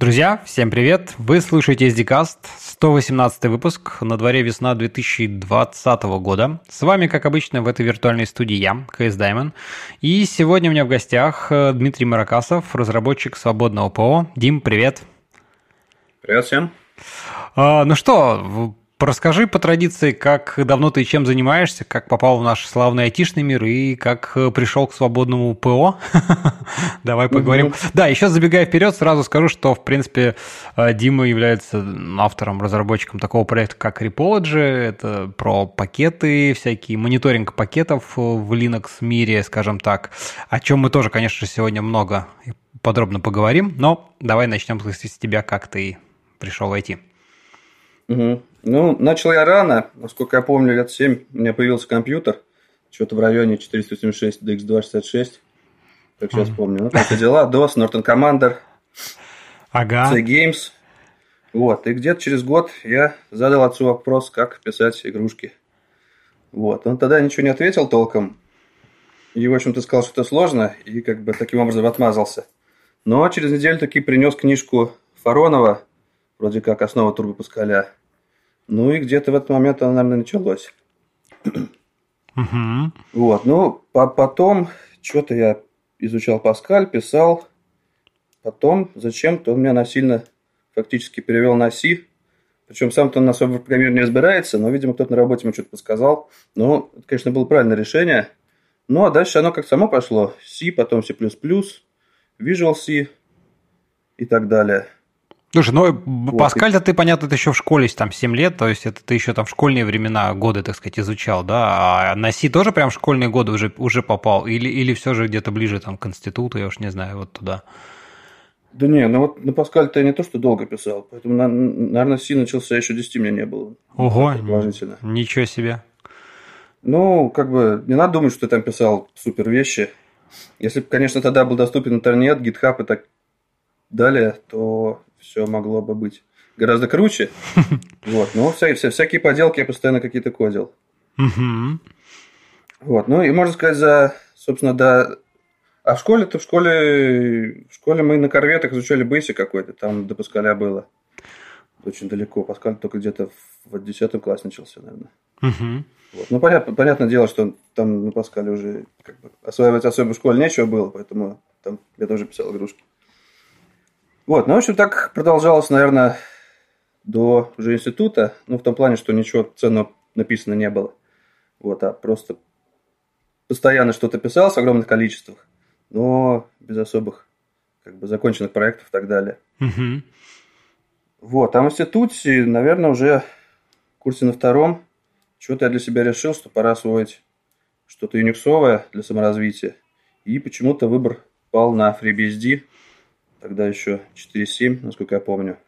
Друзья, всем привет! Вы слушаете SDCast, 118 выпуск, на дворе весна 2020 года. С вами, как обычно, в этой виртуальной студии я, CS Diamond. И сегодня у меня в гостях э, Дмитрий Маракасов, разработчик свободного ПО. Дим, привет! Привет всем! А, ну что, Расскажи по традиции, как давно ты чем занимаешься, как попал в наш славный айтишный мир и как э, пришел к свободному ПО. Давай поговорим. Угу. Да, еще забегая вперед, сразу скажу, что, в принципе, э, Дима является автором, разработчиком такого проекта, как Repology. Это про пакеты, всякие мониторинг пакетов в Linux мире, скажем так, о чем мы тоже, конечно, сегодня много подробно поговорим. Но давай начнем с тебя, как ты пришел в IT. Угу. Ну, начал я рано. Насколько я помню, лет 7 у меня появился компьютер. Что-то в районе 476 DX266. Как сейчас mm. помню. Ну, как дела. DOS, Norton Commander, ага. C-Games. Вот. И где-то через год я задал отцу вопрос, как писать игрушки. Вот. Он тогда ничего не ответил толком. И, в общем-то, сказал, что это сложно. И как бы таким образом отмазался. Но через неделю таки принес книжку Фаронова, вроде как основа турбопускаля. Ну и где-то в этот момент оно, наверное, началось. Угу. Вот, ну, по потом что-то я изучал Паскаль, писал. Потом зачем-то он меня насильно фактически перевел на C. Причем сам-то он особо в программировании не разбирается, но, видимо, кто-то на работе ему что-то подсказал. Но это, конечно, было правильное решение. Ну, а дальше оно как само пошло. C, потом C++, Visual C и так далее. Слушай, ну вот. Паскаль-то ты, понятно, ты еще в школе там 7 лет, то есть это ты еще там в школьные времена, годы, так сказать, изучал, да? А на Си тоже прям в школьные годы уже, уже попал? Или, или все же где-то ближе там к институту, я уж не знаю, вот туда? Да не, ну вот на Паскаль-то я не то, что долго писал, поэтому, наверное, Си начался еще 10 меня не было. Ого, ничего себе. Ну, как бы, не надо думать, что я там писал супер вещи. Если бы, конечно, тогда был доступен интернет, GitHub и так далее, то все могло бы быть гораздо круче. Вот, но вся, вся, всякие поделки я постоянно какие-то кодил. Вот, ну и можно сказать за, собственно, да. А в школе-то в школе, в школе мы на корветах изучали Basic какой-то, там до Паскаля было. Очень далеко. Паскаль только где-то в 10 классе начался, наверное. Угу. Вот. Ну, понятно, понятное дело, что там на Паскале уже как бы, осваивать особо в школе нечего было, поэтому там я тоже писал игрушки. Вот, ну, в общем, так продолжалось, наверное, до уже института. Ну, в том плане, что ничего ценного написано не было. Вот, а просто постоянно что-то писал в огромных количествах, но без особых как бы законченных проектов и так далее. Угу. Вот, а в институте, наверное, уже в курсе на втором что-то я для себя решил, что пора освоить что-то юниксовое для саморазвития. И почему-то выбор пал на FreeBSD, тогда еще 4.7, насколько я помню.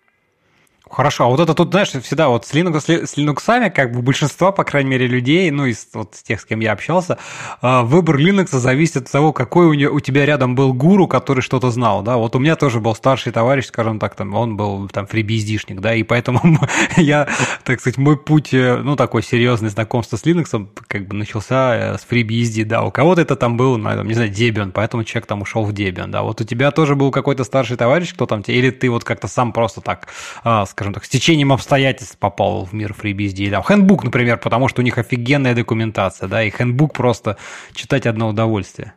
Хорошо, а вот это тут, знаешь, всегда вот с Linux, с Linux как бы большинство, по крайней мере, людей, ну, из вот тех, с кем я общался, а, выбор Linux зависит от того, какой у, не, у тебя рядом был гуру, который что-то знал, да, вот у меня тоже был старший товарищ, скажем так, там, он был там фрибиздишник, да, и поэтому я, так сказать, мой путь, э, ну, такой серьезный знакомство с Linux, как бы начался э, с FreeBSD, да, у кого-то это там был, ну, не знаю, Debian, поэтому человек там ушел в Debian, да, вот у тебя тоже был какой-то старший товарищ, кто там тебе, или ты вот как-то сам просто так а, скажем так, с течением обстоятельств попал в мир FreeBSD. Или Handbook, например, потому что у них офигенная документация, да, и Handbook просто читать одно удовольствие.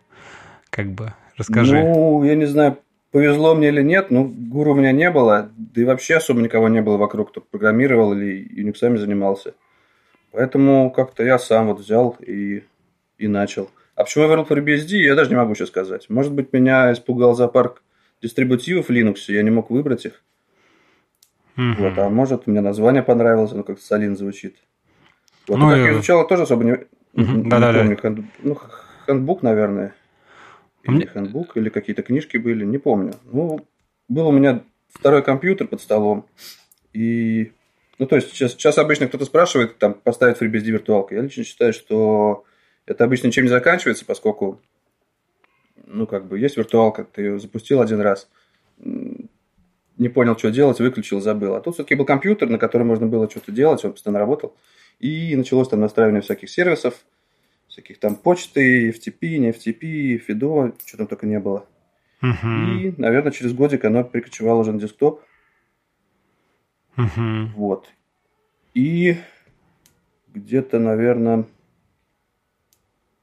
Как бы, расскажи. Ну, я не знаю, повезло мне или нет, но гуру у меня не было, да и вообще особо никого не было вокруг, кто программировал или Unix занимался. Поэтому как-то я сам вот взял и, и начал. А почему я выбрал FreeBSD, я даже не могу сейчас сказать. Может быть, меня испугал зоопарк дистрибутивов Linux, я не мог выбрать их. Угу. Вот, а может, мне название понравилось, оно как Салин звучит. Вот, ну, как и... я изучал, тоже особо не, угу. не да, помню. Да, да. Ну, хендбук, наверное. Или мне... хендбук, или какие-то книжки были, не помню. Ну, был у меня второй компьютер под столом. И, ну, то есть, сейчас, сейчас обычно кто-то спрашивает, там, поставить FreeBSD виртуалку. Я лично считаю, что это обычно ничем не заканчивается, поскольку, ну, как бы, есть виртуалка, ты ее запустил один раз, не понял, что делать, выключил, забыл. А тут все-таки был компьютер, на котором можно было что-то делать, он постоянно работал. И началось там настраивание всяких сервисов, всяких там почты, FTP, не FTP, FIDO, что там только не было. Угу. И, наверное, через годик оно перекочевало уже на десктоп. Угу. Вот. И где-то, наверное,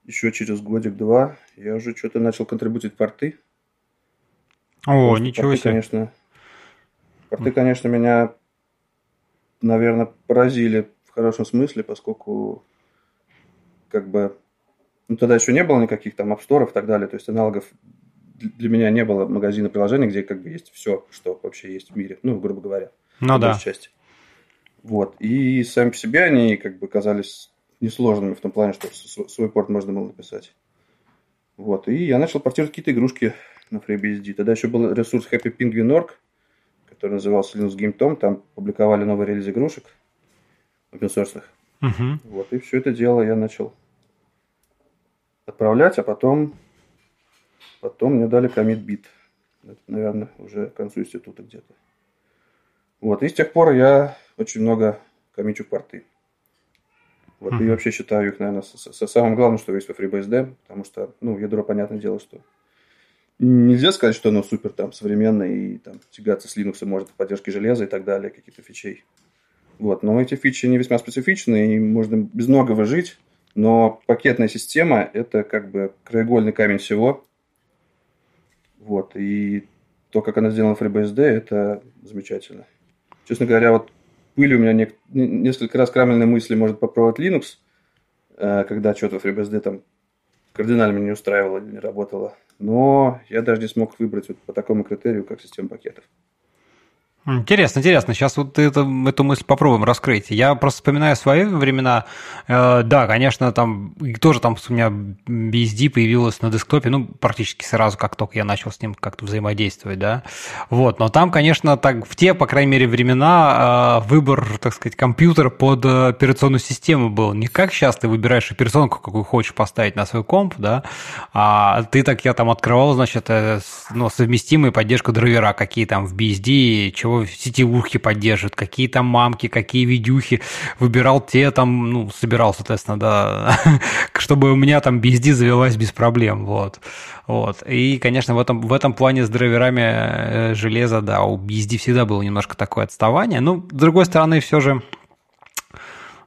еще через годик-два я уже что-то начал контрибутить порты. О, ничего порты, себе. Конечно, порты, конечно, меня, наверное, поразили в хорошем смысле, поскольку как бы ну, тогда еще не было никаких там апсторов и так далее, то есть аналогов для меня не было магазина приложений, где как бы есть все, что вообще есть в мире, ну, грубо говоря. Ну да. части. Вот. И сами по себе они как бы казались несложными в том плане, что свой порт можно было написать. Вот. И я начал портировать какие-то игрушки на FreeBSD. Тогда еще был ресурс Happy Penguin.org, который назывался Linux Game Tom. Там публиковали новый релиз игрушек open source. Угу. Вот. И все это дело я начал отправлять, а потом, потом мне дали commit. Это, наверное, уже к концу института где-то. Вот. И с тех пор я очень много комичу порты. Вот, mm-hmm. и вообще считаю их, наверное, с, с, самым главным, что есть во FreeBSD, потому что, ну, ядро, понятное дело, что нельзя сказать, что оно супер там современное и там тягаться с Linux может поддержки железа и так далее, каких-то фичей. Вот, но эти фичи не весьма специфичны, и можно без многого жить, но пакетная система – это как бы краеугольный камень всего. Вот, и то, как она сделана в FreeBSD, это замечательно. Честно говоря, вот были у меня не, несколько раз крамольные мысли, может попробовать Linux, э, когда что-то в FreeBSD там кардинально не устраивало не работало. Но я даже не смог выбрать вот по такому критерию, как система пакетов. Интересно, интересно. Сейчас вот это, эту мысль попробуем раскрыть. Я просто вспоминаю свои времена. Э, да, конечно, там тоже там у меня BSD появилось на десктопе, ну, практически сразу, как только я начал с ним как-то взаимодействовать, да. Вот, но там, конечно, так в те, по крайней мере, времена э, выбор, так сказать, компьютера под операционную систему был. Не как сейчас ты выбираешь операционку, какую хочешь поставить на свой комп, да, а ты так, я там открывал, значит, э, ну, совместимые поддержку драйвера, какие там в BSD, чего в сетевухе поддерживают, какие там мамки, какие видюхи, выбирал те там, ну, собирал, соответственно, да, чтобы у меня там BSD завелась без проблем, вот. Вот. И, конечно, в этом, в этом плане с драйверами э, железа, да, у BSD всегда было немножко такое отставание. Ну, с другой стороны, все же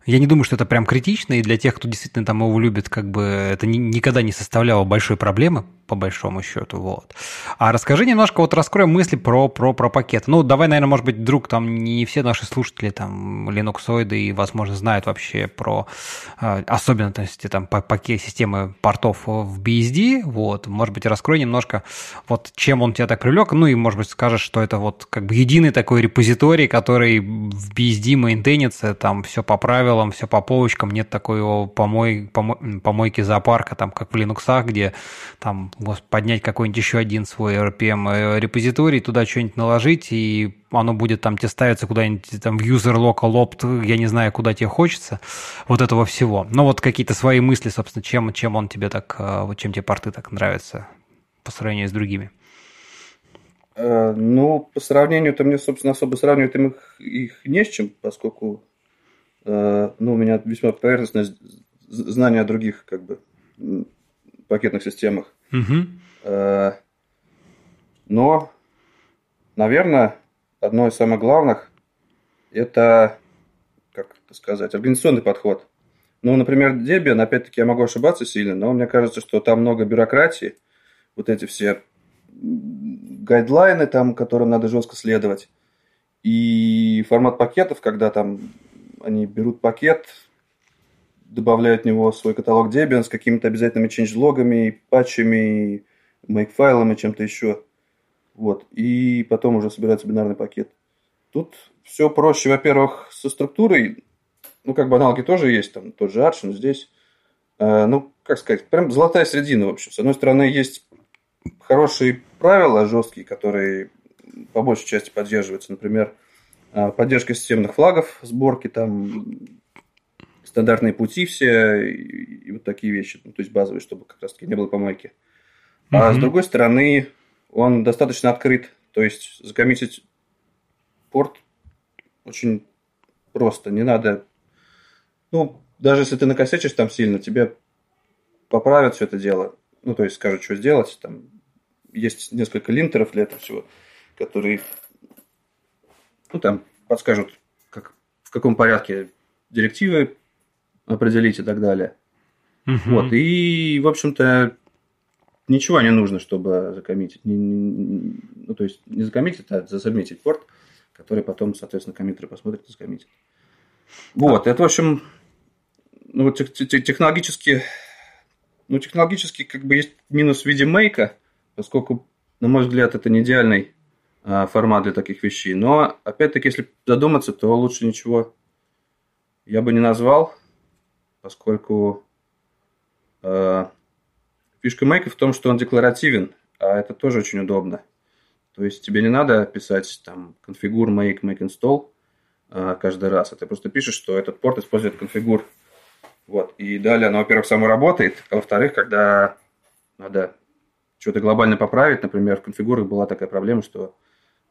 я не думаю, что это прям критично, и для тех, кто действительно там его любит, как бы это ни, никогда не составляло большой проблемы, по большому счету, вот. А расскажи немножко, вот раскроем мысли про, про, про пакет. Ну, давай, наверное, может быть, вдруг там не все наши слушатели там линуксоиды и, возможно, знают вообще про э, особенности там пакет системы портов в BSD, вот. Может быть, раскрой немножко, вот, чем он тебя так привлек, ну, и, может быть, скажешь, что это вот как бы единый такой репозиторий, который в BSD мейнтейнится, там все по правилам, все по полочкам, нет такой помой, помой, помойки зоопарка, там, как в Linux, где там поднять какой-нибудь еще один свой RPM э, репозиторий, туда что-нибудь наложить, и оно будет там тебе ставиться куда-нибудь там в user local opt, я не знаю, куда тебе хочется, вот этого всего. Но вот какие-то свои мысли, собственно, чем, чем он тебе так, э, вот чем тебе порты так нравятся по сравнению с другими. Э, ну, по сравнению-то мне, собственно, особо сравнивать их, их не с чем, поскольку ну, у меня весьма поверхностное знание о других как бы пакетных системах. Угу. Но, наверное, одно из самых главных – это, как это сказать, организационный подход. Ну, например, Debian, опять-таки, я могу ошибаться сильно, но мне кажется, что там много бюрократии, вот эти все гайдлайны, там, которым надо жестко следовать, и формат пакетов, когда там они берут пакет, добавляют в него свой каталог Debian с какими-то обязательными change-логами, патчами, make-файлами, чем-то еще. Вот. И потом уже собирается бинарный пакет. Тут все проще, во-первых, со структурой. Ну, как бы аналоги тоже есть, там тот же Arch, но здесь, э, ну, как сказать, прям золотая середина, в общем. С одной стороны, есть хорошие правила жесткие, которые по большей части поддерживаются. Например, поддержка системных флагов, сборки там стандартные пути все и, и вот такие вещи, ну, то есть базовые, чтобы как раз-таки не было помойки. А mm-hmm. с другой стороны, он достаточно открыт, то есть закоммитить порт очень просто, не надо, ну, даже если ты накосячишь там сильно, тебе поправят все это дело, ну, то есть скажут, что сделать, там, есть несколько линтеров для этого всего, которые, ну, там, подскажут, как, в каком порядке директивы определить и так далее. Угу. Вот, и, в общем-то, ничего не нужно, чтобы закоммитить. Ну, то есть, не закоммитить, а засобмитить порт, который потом, соответственно, коммитеры посмотрят и закоммитят. Вот, это, в общем, ну, технологически, ну, технологически как бы есть минус в виде мейка, поскольку, на мой взгляд, это не идеальный формат для таких вещей. Но, опять-таки, если задуматься, то лучше ничего я бы не назвал, поскольку э, фишка мейка в том, что он декларативен, а это тоже очень удобно. То есть тебе не надо писать там configure make, make install э, каждый раз, а ты просто пишешь, что этот порт использует configure вот. И далее оно, во-первых, само работает, а во-вторых, когда надо что-то глобально поправить, например, в конфигурах была такая проблема, что э,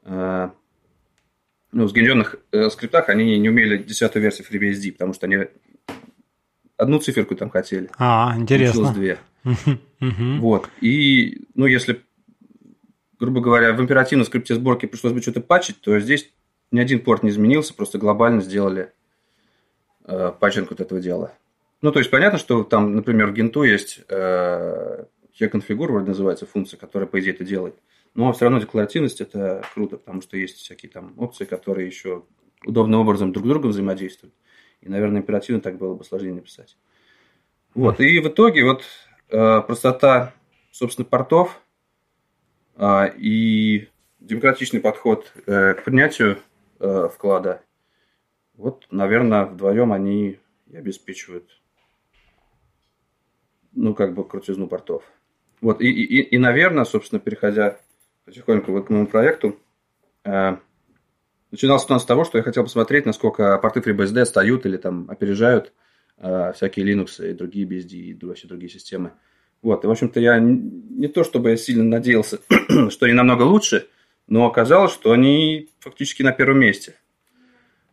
ну, в сгенеренных э, скриптах они не умели десятую версию FreeBSD, потому что они одну циферку там хотели. А, интересно. две. Вот. И, ну, если, грубо говоря, в императивной скрипте сборки пришлось бы что-то патчить, то здесь ни один порт не изменился, просто глобально сделали э, патчинг вот этого дела. Ну, то есть, понятно, что там, например, в генту есть э, configure, вроде называется функция, которая, по идее, это делает. Но все равно декларативность – это круто, потому что есть всякие там опции, которые еще удобным образом друг с другом взаимодействуют. И, наверное, оперативно так было бы сложнее написать. Вот. И в итоге вот э, простота, собственно, портов э, и демократичный подход э, к принятию э, вклада, вот, наверное, вдвоем они и обеспечивают ну, как бы крутизну портов. Вот, и, и, и, наверное, собственно, переходя потихоньку вот к моему проекту, э, начинался он с того, что я хотел посмотреть, насколько порты FreeBSD отстают или там опережают э, всякие Linux и другие BSD и вообще другие системы. Вот, и, в общем-то, я не то чтобы я сильно надеялся, что они намного лучше, но оказалось, что они фактически на первом месте.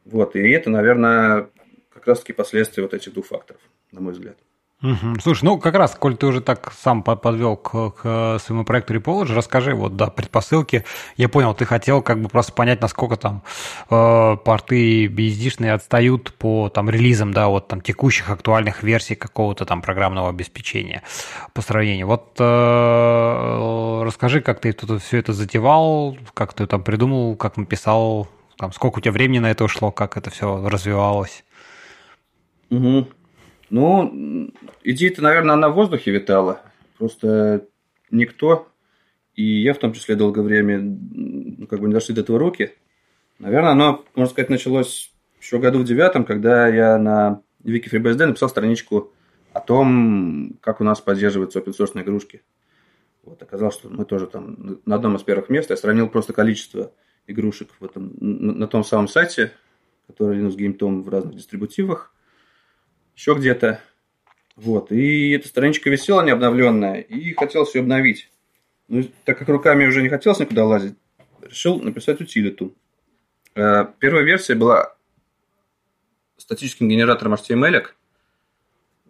Вот, и это, наверное, как раз-таки последствия вот этих двух факторов, на мой взгляд. Угу. Слушай, ну как раз, коль ты уже так сам подвел к, к своему проекту Repology, расскажи вот, да, предпосылки. Я понял, ты хотел как бы просто понять, насколько там э, порты BSD-шные отстают по там релизам, да, вот там текущих актуальных версий какого-то там программного обеспечения по сравнению. Вот э, расскажи, как ты тут все это затевал, как ты там придумал, как написал, там, сколько у тебя времени на это ушло, как это все развивалось. Угу. Ну, идея-то, наверное, она в воздухе витала. Просто никто, и я в том числе долгое время, ну, как бы не дошли до этого руки. Наверное, оно, можно сказать, началось еще году в девятом, когда я на Wiki FreeBSD написал страничку о том, как у нас поддерживаются open source игрушки. Вот, оказалось, что мы тоже там на одном из первых мест. Я сравнил просто количество игрушек в этом, на, на том самом сайте, который Linux Game Tom в разных дистрибутивах еще где-то. Вот. И эта страничка висела необновленная, и хотелось ее обновить. Ну, так как руками уже не хотелось никуда лазить, решил написать утилиту. Э, первая версия была статическим генератором HTML,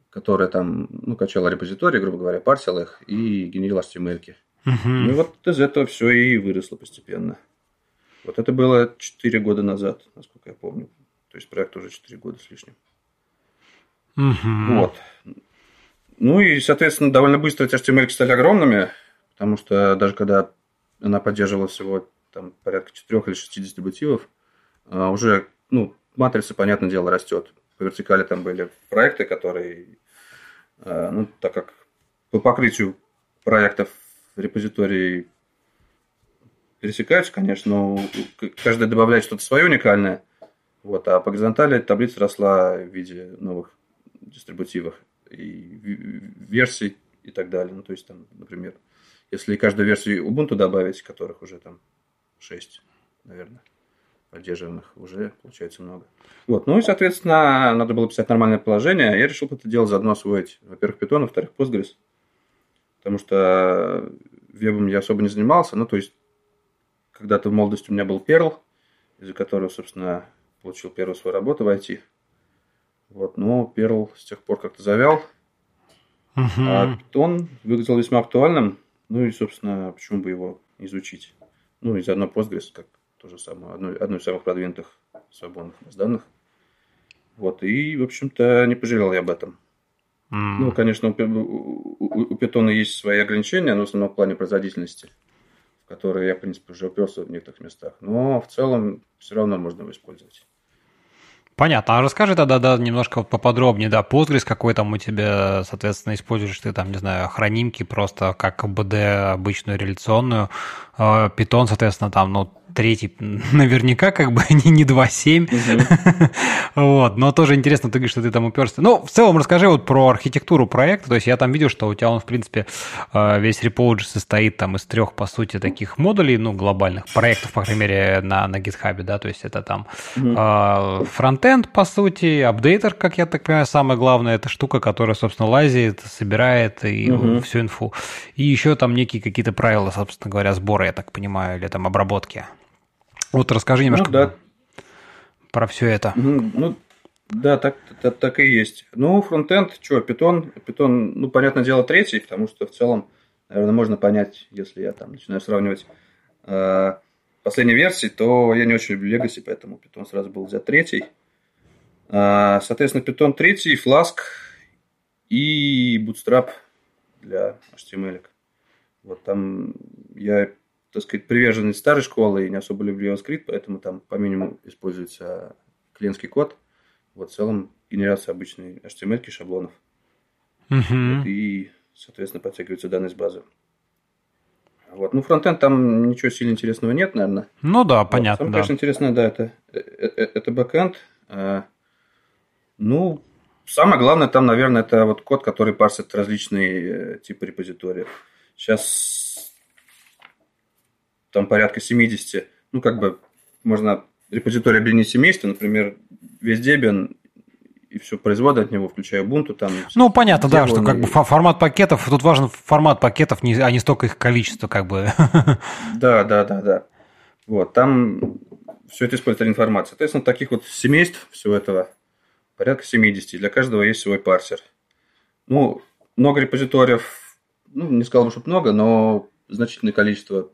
которая там, ну, качала репозитории, грубо говоря, парсила их и генерила HTML. -ки. Угу. Ну, и вот из этого все и выросло постепенно. Вот это было 4 года назад, насколько я помню. То есть проект уже 4 года с лишним. Угу. Вот. Ну и, соответственно, довольно быстро эти HTML стали огромными, потому что даже когда она поддерживала всего там, порядка 4 или 6 дистрибутивов, а, уже ну, матрица, понятное дело, растет. По вертикали там были проекты, которые, а, ну, так как по покрытию проектов репозитории пересекаются, конечно, но каждый добавляет что-то свое уникальное. Вот, а по горизонтали таблица росла в виде новых дистрибутивах и версий и так далее. Ну, то есть, там, например, если каждую версию Ubuntu добавить, которых уже там 6, наверное, поддерживаемых, уже получается много. Вот. Ну и, соответственно, надо было писать нормальное положение. Я решил это дело заодно освоить, во-первых, Python, во-вторых, Postgres. Потому что вебом я особо не занимался. Ну, то есть, когда-то в молодости у меня был Perl, из-за которого, собственно, получил первую свою работу в IT. Вот, но Perl с тех пор как-то завял. Uh-huh. А Python выглядел весьма актуальным. Ну и, собственно, почему бы его изучить? Ну и заодно Postgres, как то же самое, одно, одно из самых продвинутых свободных баз данных. Вот, и, в общем-то, не пожалел я об этом. Mm. Ну, конечно, у, у, у Python есть свои ограничения, но в основном в плане производительности, в которые я, в принципе, уже уперся в некоторых местах. Но в целом все равно можно его использовать. Понятно. А расскажи тогда да, немножко поподробнее, да, Postgres какой там у тебя, соответственно, используешь ты там, не знаю, хранимки просто как BD обычную реляционную, а, Python, соответственно, там, ну, третий наверняка как бы не, не 2.7. вот, но тоже интересно, ты говоришь, что ты там уперся. Ну, в целом расскажи вот про архитектуру проекта. То есть я там видел, что у тебя он, в принципе, э, весь repository состоит там из трех, по сути, таких модулей, ну, глобальных проектов, по крайней мере, на, на GitHub, да, то есть это там э, фронтенд, по сути, апдейтер, как я так понимаю, самое главное, это штука, которая, собственно, лазит, собирает и всю инфу. И еще там некие какие-то правила, собственно говоря, сбора, я так понимаю, или там обработки. Вот расскажи ну немножко ну, да. про все это. Ну, да, так, так, так и есть. Ну, фронтенд, что, питон, питон, ну, понятное дело, третий, потому что в целом, наверное, можно понять, если я там начинаю сравнивать э, последние версии, то я не очень люблю Legacy, поэтому питон сразу был взят третий. Э, соответственно, питон третий, Flask и Bootstrap для HTML. Вот там я так сказать, приверженность старой школы и не особо люблю JavaScript, поэтому там по минимуму используется клиентский код. Вот в целом генерация обычной HTML шаблонов. Uh-huh. Вот, и, соответственно, подтягиваются данные с базы. Вот. Ну, фронтенд там ничего сильно интересного нет, наверное. Ну да, понятно. Вот. Самое, да. конечно, интересное, да, это, это, э, это бэкэнд. А, ну, самое главное там, наверное, это вот код, который парсит различные э, типы репозиториев. Сейчас там порядка 70, ну, как бы можно репозиторий объединить семейство, например, весь Debian и все производы от него, включая Ubuntu. Там, ну, понятно, да, что как бы формат пакетов, тут важен формат пакетов, а не столько их количество, как бы. Да, да, да, да. Вот, там все это использует один формат. Соответственно, таких вот семейств всего этого порядка 70. Для каждого есть свой парсер. Ну, много репозиториев, ну, не сказал бы, что много, но значительное количество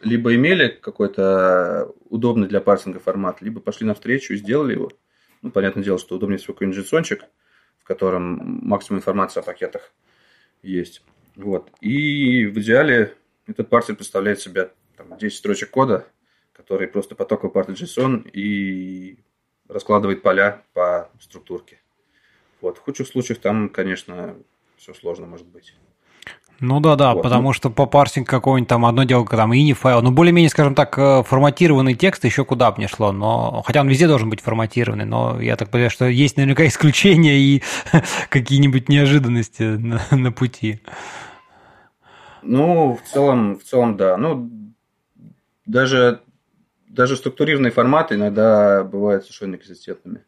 либо имели какой-то удобный для парсинга формат, либо пошли навстречу и сделали его. Ну, понятное дело, что удобнее всего какой-нибудь JSON, в котором максимум информации о пакетах есть. Вот. И в идеале этот парсер представляет себя там, 10 строчек кода, который просто потоковый парсит JSON и раскладывает поля по структурке. Вот. В худших случаях там, конечно, все сложно может быть. Ну да, да, вот. потому что по парсинг какой-нибудь там одно дело, там ini файл, ну более-менее, скажем так, э, форматированный текст еще куда бы не шло, но хотя он везде должен быть форматированный, но я так понимаю, что есть наверняка исключения и какие-нибудь неожиданности на, на пути. Ну, в целом, в целом, да. Ну, даже, даже структурированные форматы иногда бывают совершенно неконсистентными.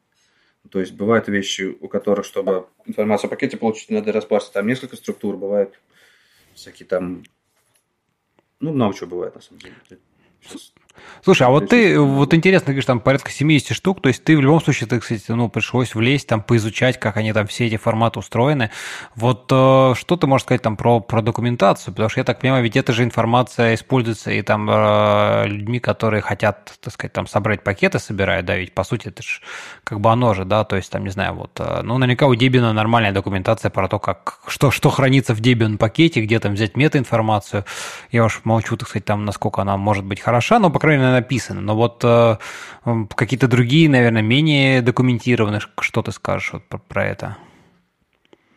То есть бывают вещи, у которых, чтобы информацию о пакете получить, надо распарсить там несколько структур, бывает всякие там... Ну, много чего бывает, на самом деле. Сейчас Слушай, а вот ты, вот интересно, говоришь, там порядка 70 штук, то есть ты в любом случае, ты, кстати, ну, пришлось влезть, там, поизучать, как они там все эти форматы устроены. Вот э, что ты можешь сказать там про, про документацию? Потому что я так понимаю, ведь эта же информация используется и там э, людьми, которые хотят, так сказать, там собрать пакеты, собирают, да, ведь по сути это же как бы оно же, да, то есть там, не знаю, вот, э, ну, наверняка у Debian нормальная документация про то, как, что, что хранится в Debian пакете, где там взять метаинформацию. Я уж молчу, так сказать, там, насколько она может быть хороша, но, по крайней мере, написано. Но вот э, какие-то другие, наверное, менее документированные, что ты скажешь вот про, про это?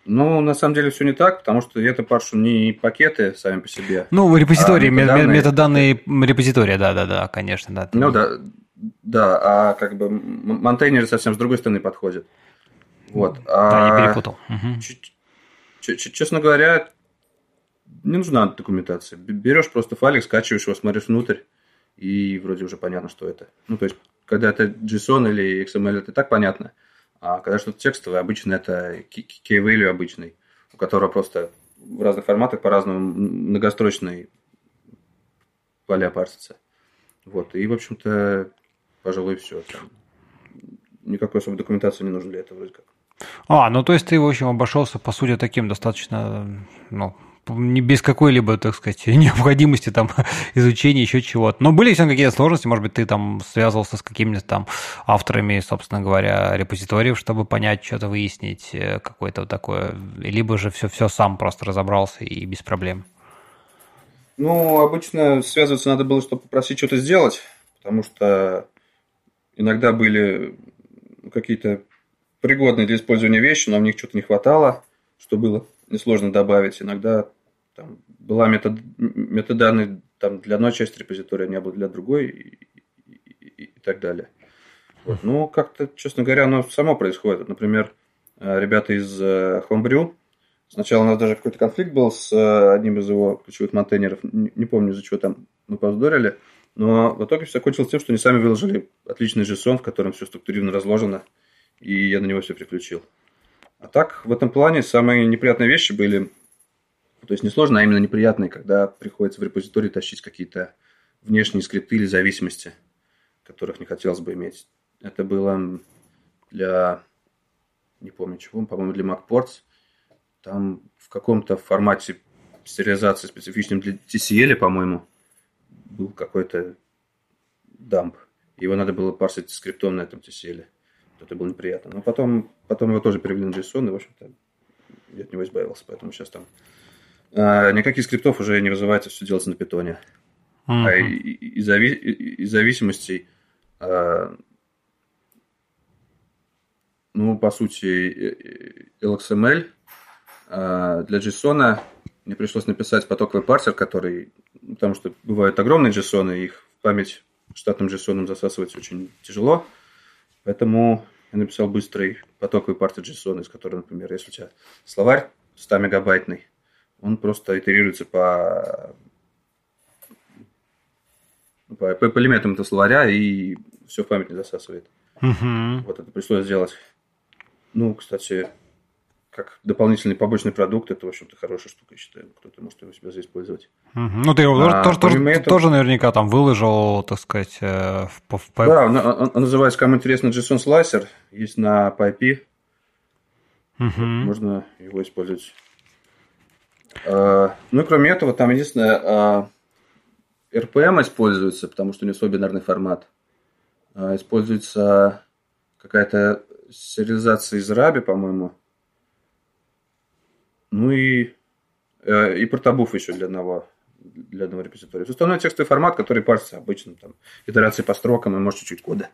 Ну, на самом деле все не так, потому что это паршу не пакеты сами по себе. Ну, репозитории, а метаданные, метаданные репозитория, да-да-да, конечно, да. Ну да, да, а как бы монтейнеры совсем с другой стороны подходят. Вот. А, да, я перепутал. Честно говоря, не нужна документация. Берешь просто файлик, скачиваешь его, смотришь внутрь, и вроде уже понятно, что это. Ну, то есть, когда это JSON или XML, это так понятно, а когда что-то текстовое, обычно это key-value обычный, у которого просто в разных форматах по-разному многострочные поля парсятся. Вот, и, в общем-то, пожалуй, все. Там никакой особой документации не нужно для этого вроде как. А, ну то есть ты, в общем, обошелся, по сути, таким достаточно, ну, без какой-либо, так сказать, необходимости там изучения еще чего-то. Но были все какие-то сложности, может быть, ты там связывался с какими-то там авторами, собственно говоря, репозиториев, чтобы понять, что-то выяснить, э, какое-то вот такое, либо же все, все сам просто разобрался и без проблем. Ну, обычно связываться надо было, чтобы попросить что-то сделать, потому что иногда были какие-то пригодные для использования вещи, но в них что-то не хватало, что было несложно добавить. Иногда там, была метод, метаданные там, для одной части репозитория, не было для другой и, и, и, так далее. Вот. Ну, как-то, честно говоря, оно само происходит. Например, э, ребята из э, Homebrew, сначала у нас даже какой-то конфликт был с э, одним из его ключевых монтейнеров, не помню, за чего там мы повздорили, но в итоге все закончилось тем, что они сами выложили отличный JSON, в котором все структурированно разложено, и я на него все приключил. А так, в этом плане самые неприятные вещи были, то есть не сложно, а именно неприятные, когда приходится в репозитории тащить какие-то внешние скрипты или зависимости, которых не хотелось бы иметь. Это было для, не помню чего, по-моему, для MacPorts. Там в каком-то формате сериализации специфичном для TCL, по-моему, был какой-то дамп. Его надо было парсить скриптом на этом TCL это было неприятно. Но потом, потом его тоже перевели на JSON, и, в общем-то, я от него избавился. Поэтому сейчас там а, никаких скриптов уже не вызывается, все делается на питоне. Uh-huh. А из, зави- зависимостей, а, ну, по сути, LXML а, для JSON мне пришлось написать потоковый парсер, который, потому что бывают огромные JSON, их в память штатным JSON засасывать очень тяжело. Поэтому я написал быстрый потоковый парт JSON, из которого, например, если у тебя словарь 100 мегабайтный, он просто итерируется по, по, по элементам этого словаря и все в память не засасывает. Угу. Вот это пришлось сделать. Ну, кстати, как дополнительный побочный продукт, это, в общем-то, хорошая штука, я считаю. Кто-то может его себя заиспользовать. Угу. Ну, ты его а, тоже, тоже, этого... тоже наверняка там выложил, так сказать, э, в, в Да, он, он, он называется, кому интересно, JSON Slicer, есть на PyP. Угу. Можно его использовать. А, ну и кроме этого, там единственное, а, RPM используется, потому что у него свой бинарный формат. А, используется какая-то сериализация из Раби, по-моему. Ну и, э, и портобуф еще для одного, для одного репозитория. Основной текстовый формат, который парсится обычно, там, итерации по строкам и, может, чуть-чуть кода.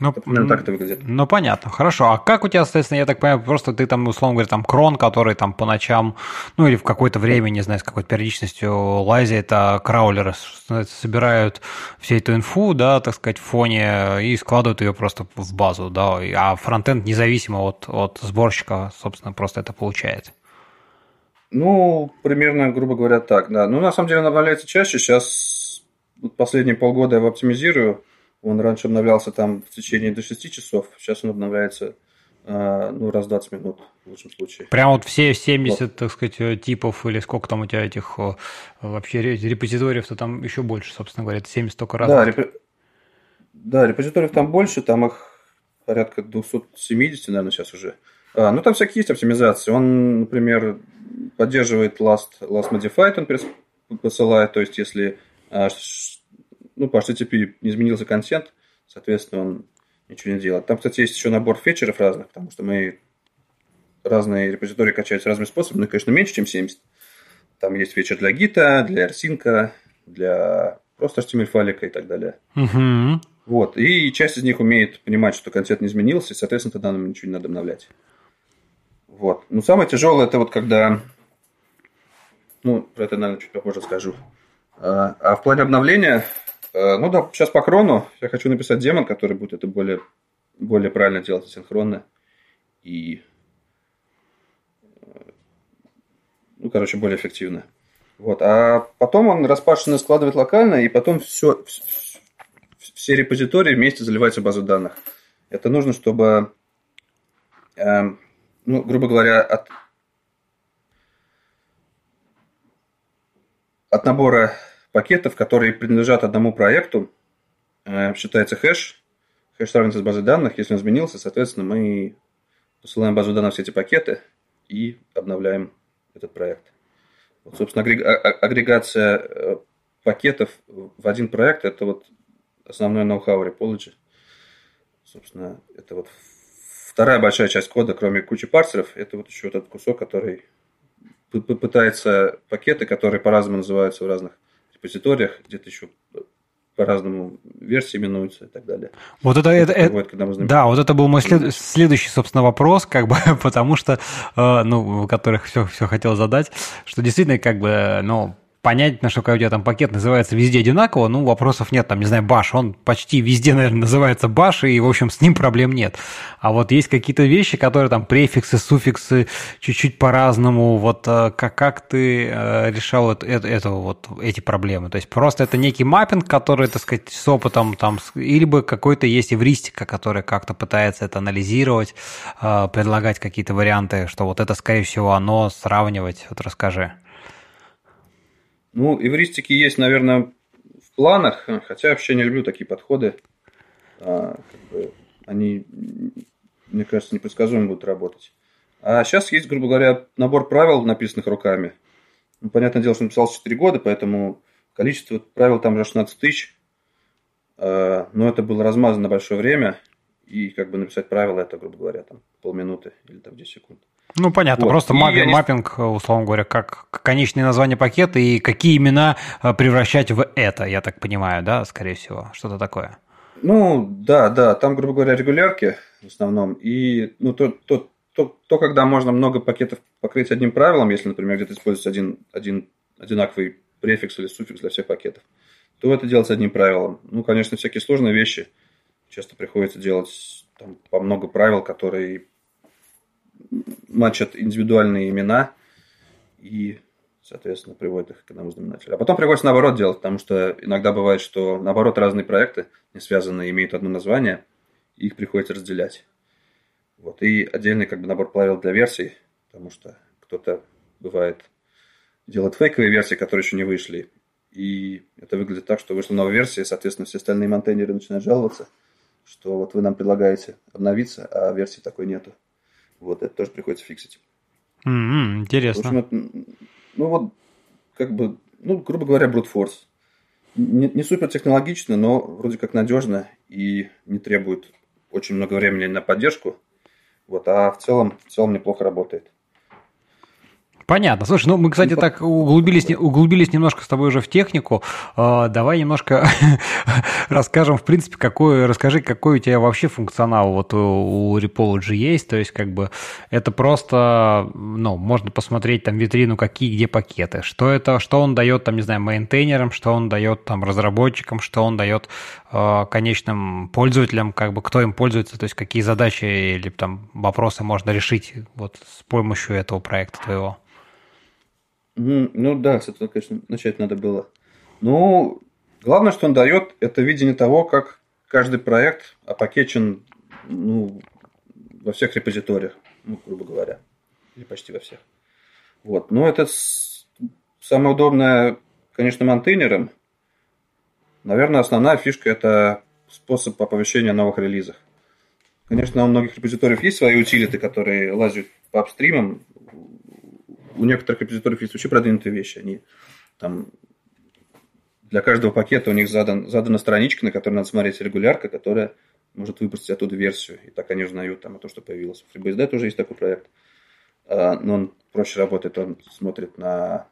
Ну, Примерно так это выглядит. Ну, понятно. Хорошо. А как у тебя, соответственно, я так понимаю, просто ты там, условно говоря, там крон, который там по ночам, ну, или в какое-то время, не знаю, с какой-то периодичностью лазит, а краулеры собирают всю эту инфу, да, так сказать, в фоне и складывают ее просто в базу, да, а фронтенд независимо от, от сборщика, собственно, просто это получает. Ну, примерно, грубо говоря, так, да. Ну, на самом деле, он обновляется чаще. Сейчас последние полгода я его оптимизирую. Он раньше обновлялся там в течение до 6 часов. Сейчас он обновляется а, ну, раз в 20 минут в лучшем случае. Прям вот все 70, вот. так сказать, э, типов или сколько там у тебя этих вообще репозиториев, то там еще больше, собственно говоря, это 70 только раз. Да, реп... да, репозиториев там больше, там их порядка 270, наверное, сейчас уже. А, ну, там всякие есть оптимизации. Он, например, поддерживает last, last modified, он посылает, то есть если а, ну, по HTTP не изменился контент, соответственно, он ничего не делает. Там, кстати, есть еще набор фетчеров разных, потому что мы разные репозитории качаются разными способами, ну, конечно, меньше, чем 70. Там есть фетчер для гита, для rsync, для просто HTML-файлика и так далее. Угу. Вот. И часть из них умеет понимать, что контент не изменился, и, соответственно, тогда нам ничего не надо обновлять. Вот. Но самое тяжелое это вот когда, ну, про это, наверное, чуть попозже скажу. А, а в плане обновления, а, ну да, сейчас по крону я хочу написать демон, который будет это более, более правильно делать синхронно. И, ну, короче, более эффективно. Вот. А потом он распашенно складывает локально, и потом все, все репозитории вместе заливаются в базу данных. Это нужно, чтобы эм, ну, грубо говоря, от, от набора пакетов, которые принадлежат одному проекту, э, считается хэш. Хэш сравнивается с базой данных. Если он изменился, соответственно, мы посылаем базу данных все эти пакеты и обновляем этот проект. Вот, собственно, агрегация э, пакетов в один проект – это вот основной ноу-хау Repology. Собственно, это вот вторая большая часть кода, кроме кучи парсеров, это вот еще этот кусок, который пытается пакеты, которые по-разному называются в разных репозиториях, где-то еще по-разному версии именуются и так далее. Вот это, это, это приводит, да, вот это был мой след, следующий, собственно, вопрос, как бы, потому что, э, ну, которых все, все хотел задать, что действительно, как бы, ну, понять, на что у тебя там пакет называется везде одинаково, ну, вопросов нет. Там, не знаю, баш, он почти везде, наверное, называется баш, и, в общем, с ним проблем нет. А вот есть какие-то вещи, которые там префиксы, суффиксы чуть-чуть по-разному. Вот э, как, как ты э, решал это, это, вот, эти проблемы? То есть просто это некий маппинг, который, так сказать, с опытом там, или бы какой-то есть эвристика, которая как-то пытается это анализировать, э, предлагать какие-то варианты, что вот это, скорее всего, оно сравнивать. Вот расскажи. Ну, эвристики есть, наверное, в планах, хотя вообще не люблю такие подходы. А, как бы, они, мне кажется, непредсказуемо будут работать. А сейчас есть, грубо говоря, набор правил, написанных руками. Ну, понятное дело, что написался 4 года, поэтому количество правил там уже 16 тысяч. А, но это было размазано большое время. И как бы написать правила, это, грубо говоря, там полминуты или там 10 секунд. Ну, понятно, вот. просто маппинг, не... маппинг, условно говоря, как конечное название пакета и какие имена э, превращать в это, я так понимаю, да, скорее всего, что-то такое. Ну, да, да, там, грубо говоря, регулярки в основном, и ну, то, то, то, то, когда можно много пакетов покрыть одним правилом, если, например, где-то используется один, один одинаковый префикс или суффикс для всех пакетов, то это делается одним правилом. Ну, конечно, всякие сложные вещи часто приходится делать там, по много правил, которые матчат индивидуальные имена и, соответственно, приводят их к одному знаменателю. А потом приходится наоборот делать, потому что иногда бывает, что наоборот разные проекты, не связанные, имеют одно название, и их приходится разделять. Вот. И отдельный как бы набор правил для версий, потому что кто-то бывает делает фейковые версии, которые еще не вышли. И это выглядит так, что вышла новая версия, и, соответственно, все остальные монтейнеры начинают жаловаться, что вот вы нам предлагаете обновиться, а версии такой нету. Вот, это тоже приходится фиксить. Mm-hmm, интересно. В общем, это, ну вот, как бы, ну, грубо говоря, force. Не, не супер технологично, но вроде как надежно и не требует очень много времени на поддержку. Вот, а в целом, в целом неплохо работает. Понятно. Слушай, ну мы, кстати, ну, так углубились, углубились немножко с тобой уже в технику. А, давай немножко расскажем, в принципе, какой, расскажи, какой у тебя вообще функционал вот у, у Repology есть. То есть, как бы, это просто, ну, можно посмотреть там витрину, какие где пакеты. Что это, что он дает, там, не знаю, мейнтейнерам, что он дает там разработчикам, что он дает э, конечным пользователям, как бы, кто им пользуется, то есть, какие задачи или там вопросы можно решить вот с помощью этого проекта твоего. Ну да, с этого, конечно, начать надо было. Ну, главное, что он дает, это видение того, как каждый проект опакечен ну, во всех репозиториях, ну, грубо говоря. Или почти во всех. Вот. Но это самое удобное, конечно, монтейнерам. Наверное, основная фишка – это способ оповещения о новых релизах. Конечно, у многих репозиториев есть свои утилиты, которые лазят по апстримам, у некоторых репозиториев есть вообще продвинутые вещи. Они там для каждого пакета у них задан, задана страничка, на которой надо смотреть регулярка, которая может выпустить оттуда версию. И так они узнают там о том, что появилось. В FreeBSD тоже есть такой проект. А, но он проще работает, он смотрит на,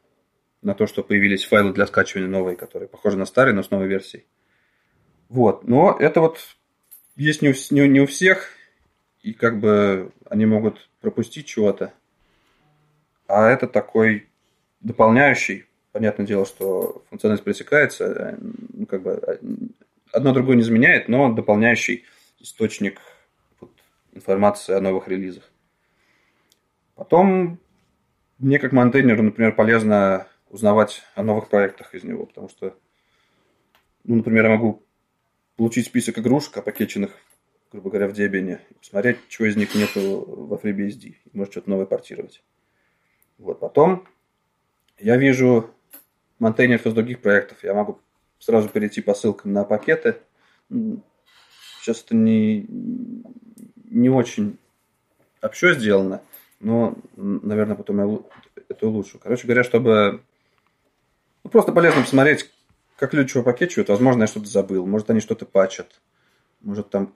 на то, что появились файлы для скачивания новые, которые похожи на старые, но с новой версией. Вот. Но это вот есть не у, не, не у всех, и как бы они могут пропустить чего-то а это такой дополняющий. Понятное дело, что функциональность пресекается, э, ну, как бы э, одно другое не изменяет, но дополняющий источник вот, информации о новых релизах. Потом мне как монтейнеру, например, полезно узнавать о новых проектах из него, потому что, ну, например, я могу получить список игрушек, опакеченных, грубо говоря, в Debian, и посмотреть, чего из них нету во FreeBSD, может что-то новое портировать. Вот. Потом я вижу монтейнеров из других проектов. Я могу сразу перейти по ссылкам на пакеты. Сейчас это не, не очень общо сделано. но, наверное, потом я это улучшу. Короче говоря, чтобы ну, просто полезно посмотреть, как люди чего покетчивают. Возможно, я что-то забыл. Может, они что-то пачат. Может, там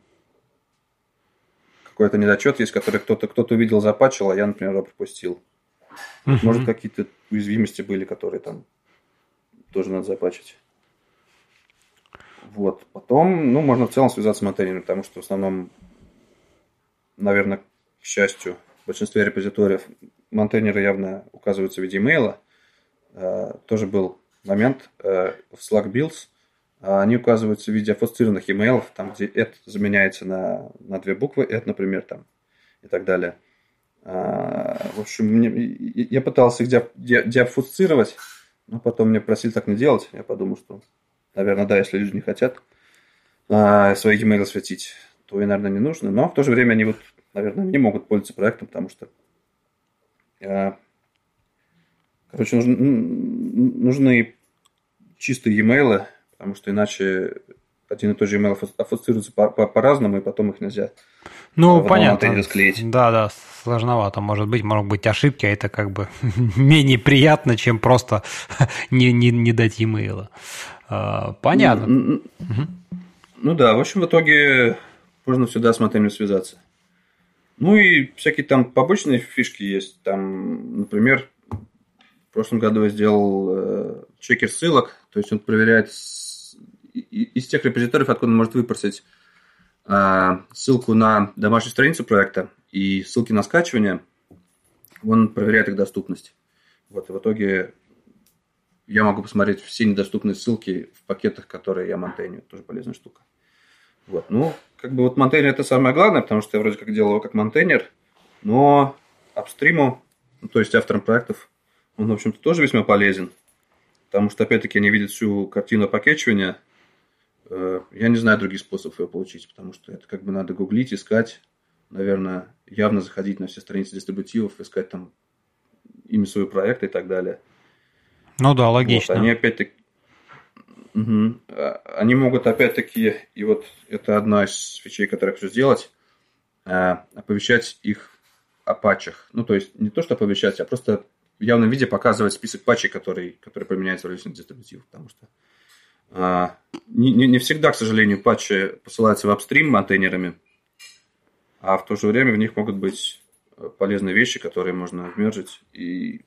какой-то недочет есть, который кто-то кто увидел, запачил, а я, например, пропустил. Uh-huh. Может, какие-то уязвимости были, которые там тоже надо запачить. Вот. Потом, ну, можно в целом связаться с монтейнером, потому что в основном, наверное, к счастью, в большинстве репозиториев монтейнеры явно указываются в виде имейла. Э, тоже был момент э, в Slack Builds. Э, они указываются в виде ассоциированных имейлов, там, где это заменяется на, на две буквы, это, например, там, и так далее. В общем, мне, я пытался их деобфусцировать, но потом мне просили так не делать. Я подумал, что Наверное, да, если люди не хотят а, свои e-mail светить, то и, наверное, не нужно. Но в то же время они вот, наверное, не могут пользоваться проектом, потому что а, короче, нужны, нужны чистые e-mail, потому что иначе один и тот же email ассоциируется по-разному, и потом их нельзя ну, понятно. Склеить. Да, да, сложновато может быть. Могут быть ошибки, а это как бы менее приятно, чем просто не, не, не дать e-mail. А, понятно. Ну, угу. ну да, в общем, в итоге можно сюда с мотелями связаться. Ну и всякие там побочные фишки есть. Там, например, в прошлом году я сделал э, чекер ссылок, то есть он проверяет из тех репозиториев, откуда он может выпросить э, ссылку на домашнюю страницу проекта и ссылки на скачивание, он проверяет их доступность. Вот, и в итоге я могу посмотреть все недоступные ссылки в пакетах, которые я монтейню. Тоже полезная штука. Вот. Ну, как бы вот монтейнер это самое главное, потому что я вроде как делал его как монтейнер, но апстриму, ну, то есть авторам проектов, он, в общем-то, тоже весьма полезен. Потому что, опять-таки, они видят всю картину пакетчивания. Э, я не знаю других способов ее получить, потому что это как бы надо гуглить, искать, наверное, явно заходить на все страницы дистрибутивов, искать там имя своего проекта и так далее. Ну да, логично. Вот, они опять-таки Угу. Они могут опять-таки, и вот это одна из вещей, которые я хочу сделать, э, оповещать их о патчах. Ну, то есть не то, что оповещать, а просто в явном виде показывать список патчей, которые, которые применяются в различных дистрибутивах. Потому что не, не, не всегда, к сожалению, патчи посылаются в апстрим монтейнерами, а в то же время в них могут быть полезные вещи, которые можно вмержить и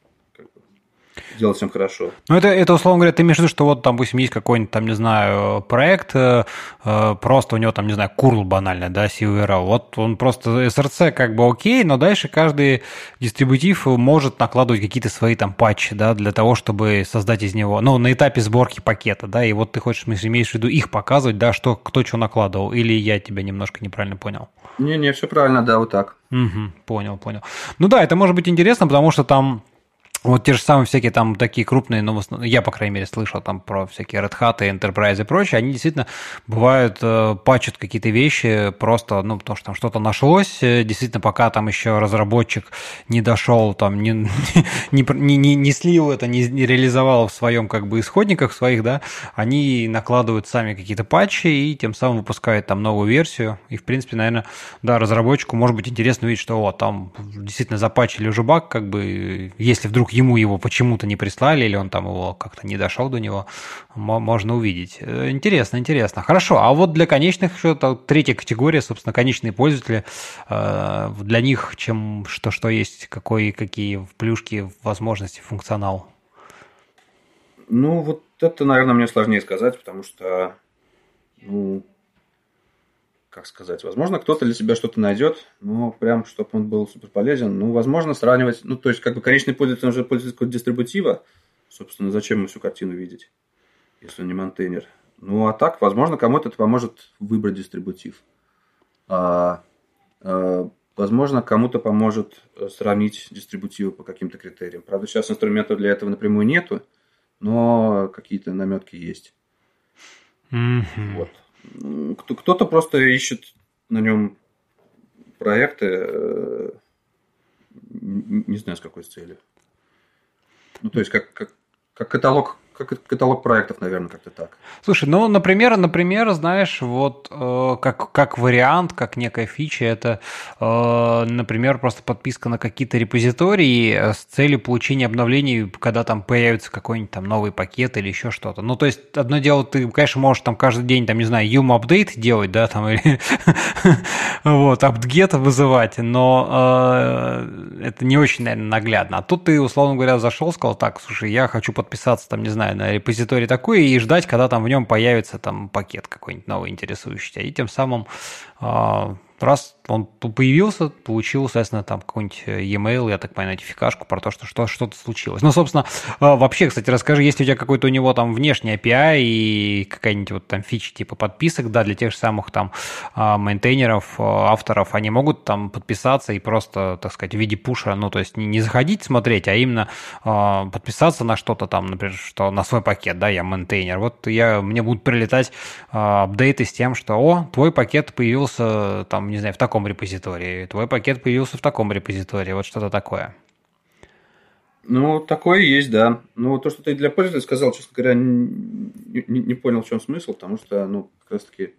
делать всем хорошо. Ну, это, это, условно говоря, ты имеешь в виду, что вот, там, допустим, есть какой-нибудь, там, не знаю, проект, э, э просто у него, там, не знаю, курл банально, да, CURL. Вот он просто SRC как бы окей, но дальше каждый дистрибутив может накладывать какие-то свои там патчи, да, для того, чтобы создать из него, ну, на этапе сборки пакета, да, и вот ты хочешь, имеешь в виду их показывать, да, что, кто что накладывал, или я тебя немножко неправильно понял? Не-не, все правильно, да, вот так. Угу, понял, понял. Ну да, это может быть интересно, потому что там вот те же самые всякие там такие крупные, ну, я, по крайней мере, слышал там про всякие Red Hat и Enterprise и прочее, они действительно бывают, э, пачут какие-то вещи просто, ну, потому что там что-то нашлось, э, действительно, пока там еще разработчик не дошел, там, не, не, не, не, не слил это, не, не реализовал в своем, как бы, исходниках своих, да, они накладывают сами какие-то патчи и тем самым выпускают там новую версию, и, в принципе, наверное, да, разработчику может быть интересно видеть, что, о, там действительно запачили уже баг, как бы, если вдруг ему его почему-то не прислали, или он там его как-то не дошел до него, можно увидеть. Интересно, интересно. Хорошо, а вот для конечных, что третья категория, собственно, конечные пользователи, э, для них чем что, что есть, какой, какие плюшки, возможности, функционал? Ну, вот это, наверное, мне сложнее сказать, потому что, ну, как сказать, возможно, кто-то для себя что-то найдет, но прям, чтобы он был супер полезен. Ну, возможно, сравнивать, ну, то есть, как бы конечный пользователь уже пользуется какого-то дистрибутива, собственно, зачем ему всю картину видеть, если он не монтейнер. Ну, а так, возможно, кому-то это поможет выбрать дистрибутив. А, а, возможно, кому-то поможет э, сравнить дистрибутивы по каким-то критериям. Правда, сейчас инструментов для этого напрямую нету, но какие-то наметки есть. Mm-hmm. Вот. Кто-то просто ищет на нем проекты, э, не знаю, с какой целью. Ну, то есть, как, как, как каталог как каталог проектов, наверное, как-то так. Слушай, ну, например, например, знаешь, вот э, как, как вариант, как некая фича, это, э, например, просто подписка на какие-то репозитории э, с целью получения обновлений, когда там появится какой-нибудь там новый пакет или еще что-то. Ну, то есть, одно дело, ты, конечно, можешь там каждый день, там, не знаю, юм апдейт делать, да, там, или вот, апдгет вызывать, но э, это не очень, наверное, наглядно. А тут ты, условно говоря, зашел, сказал, так, слушай, я хочу подписаться, там, не знаю, на репозиторий такой и ждать, когда там в нем появится там пакет какой-нибудь новый интересующий. И тем самым э, раз он появился, получил, соответственно, там какой-нибудь э, e-mail, я так понимаю, нотификашку про то, что, что что-то случилось. Ну, собственно, а, вообще, кстати, расскажи, есть ли у тебя какой-то у него там внешний API и какая-нибудь вот там фича типа подписок, да, для тех же самых там а, мейнтейнеров, а, авторов, они могут там подписаться и просто, так сказать, в виде пуша, ну, то есть не заходить смотреть, а именно подписаться на что-то там, например, что на свой пакет, да, я мейнтейнер. Вот я, мне будут прилетать апдейты с тем, что, о, твой пакет появился там, не знаю, в таком репозитории, твой пакет появился в таком репозитории, вот что-то такое. Ну, такое есть, да. Ну, то, что ты для пользователя сказал, честно говоря, не, не, не понял, в чем смысл, потому что, ну, как раз-таки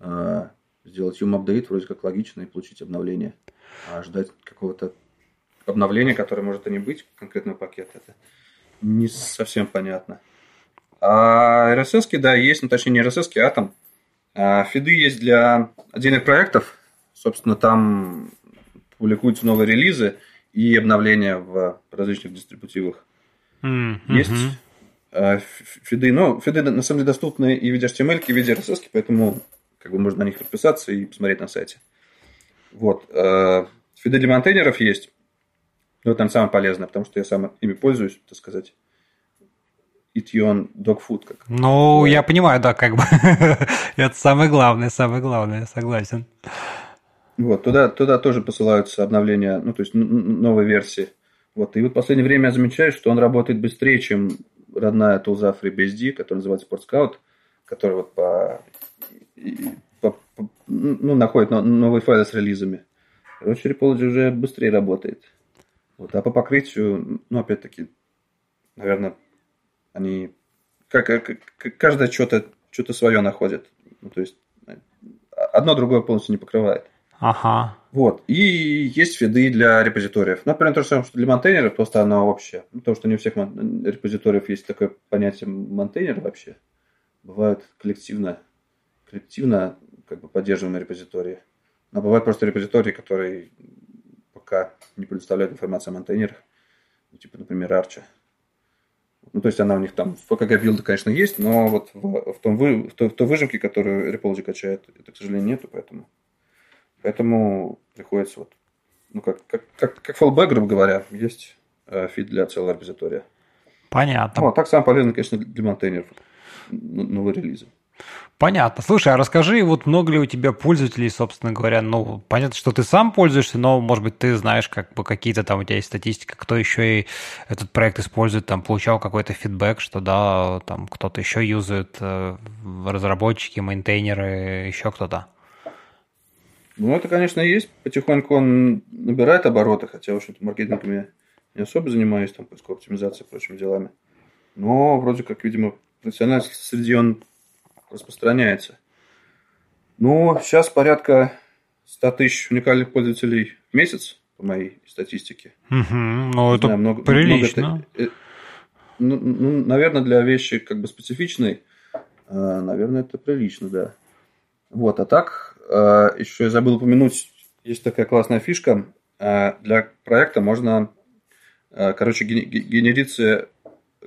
э, сделать юм апдейт вроде как логично и получить обновление. А ждать какого-то обновления, которое может и не быть конкретного пакета, это не совсем понятно. А RSS, да, есть, ну, точнее, не RSS, а там а фиды есть для отдельных проектов. Собственно, там публикуются новые релизы и обновления в различных дистрибутивах. Mm-hmm. Есть э, фиды. Но фиды на самом деле доступны и в виде HTML, и в виде RSS, поэтому как бы можно на них подписаться и посмотреть на сайте. Вот. Э, фиды для монтейнеров есть. Но это там самое полезное, потому что я сам ими пользуюсь, так сказать eat your own dog food. Как. Ну, я понимаю, да, как бы. Это самое главное, самое главное, согласен. Вот, туда, туда тоже посылаются обновления, ну, то есть новые версии. Вот, и вот в последнее время я замечаю, что он работает быстрее, чем родная тулза FreeBSD, которая называется PortScout, которая вот по, по, по ну, находит новые файлы с релизами. Короче, Repology уже быстрее работает. Вот, а по покрытию, ну, опять-таки, наверное, они как, как, каждое что-то что свое находит. Ну, то есть одно другое полностью не покрывает. Ага. Вот. И есть фиды для репозиториев. Например, то же самое, что для монтейнеров, просто оно общее. Ну, потому что не у всех репозиториев есть такое понятие монтейнер вообще. Бывают коллективно, коллективно как бы поддерживаемые репозитории. Но бывают просто репозитории, которые пока не предоставляют информацию о монтейнерах. Ну, типа, например, Arch. Ну, то есть она у них там в PKG билда, конечно, есть, но вот в, в, том, вы, в, той, в той выжимке, которую Repology качает, это, к сожалению, нету, поэтому, поэтому приходится вот, ну, как, как, как, как fallback, грубо говоря, есть э, фид для целого репозитория. Понятно. Ну, а так самое полезное, конечно, для монтейнеров новые релизы. Понятно. Слушай, а расскажи, вот много ли у тебя пользователей, собственно говоря, ну, понятно, что ты сам пользуешься, но, может быть, ты знаешь, как бы какие-то там у тебя есть статистика, кто еще и этот проект использует, там, получал какой-то фидбэк, что, да, там, кто-то еще юзает, э, разработчики, мейнтейнеры, еще кто-то. Ну, это, конечно, есть. Потихоньку он набирает обороты, хотя, в общем-то, маркетингом я не особо занимаюсь, там, поисковой оптимизацией и прочими делами. Но, вроде как, видимо, профессионально среди он распространяется. Ну, сейчас порядка 100 тысяч уникальных пользователей в месяц, по моей статистике. Угу, ну, это знаю, много, прилично. Много это, ну, ну, наверное, для вещи как бы специфичной, э, наверное, это прилично, да. Вот, а так, э, еще я забыл упомянуть, есть такая классная фишка. Э, для проекта можно, короче, генерится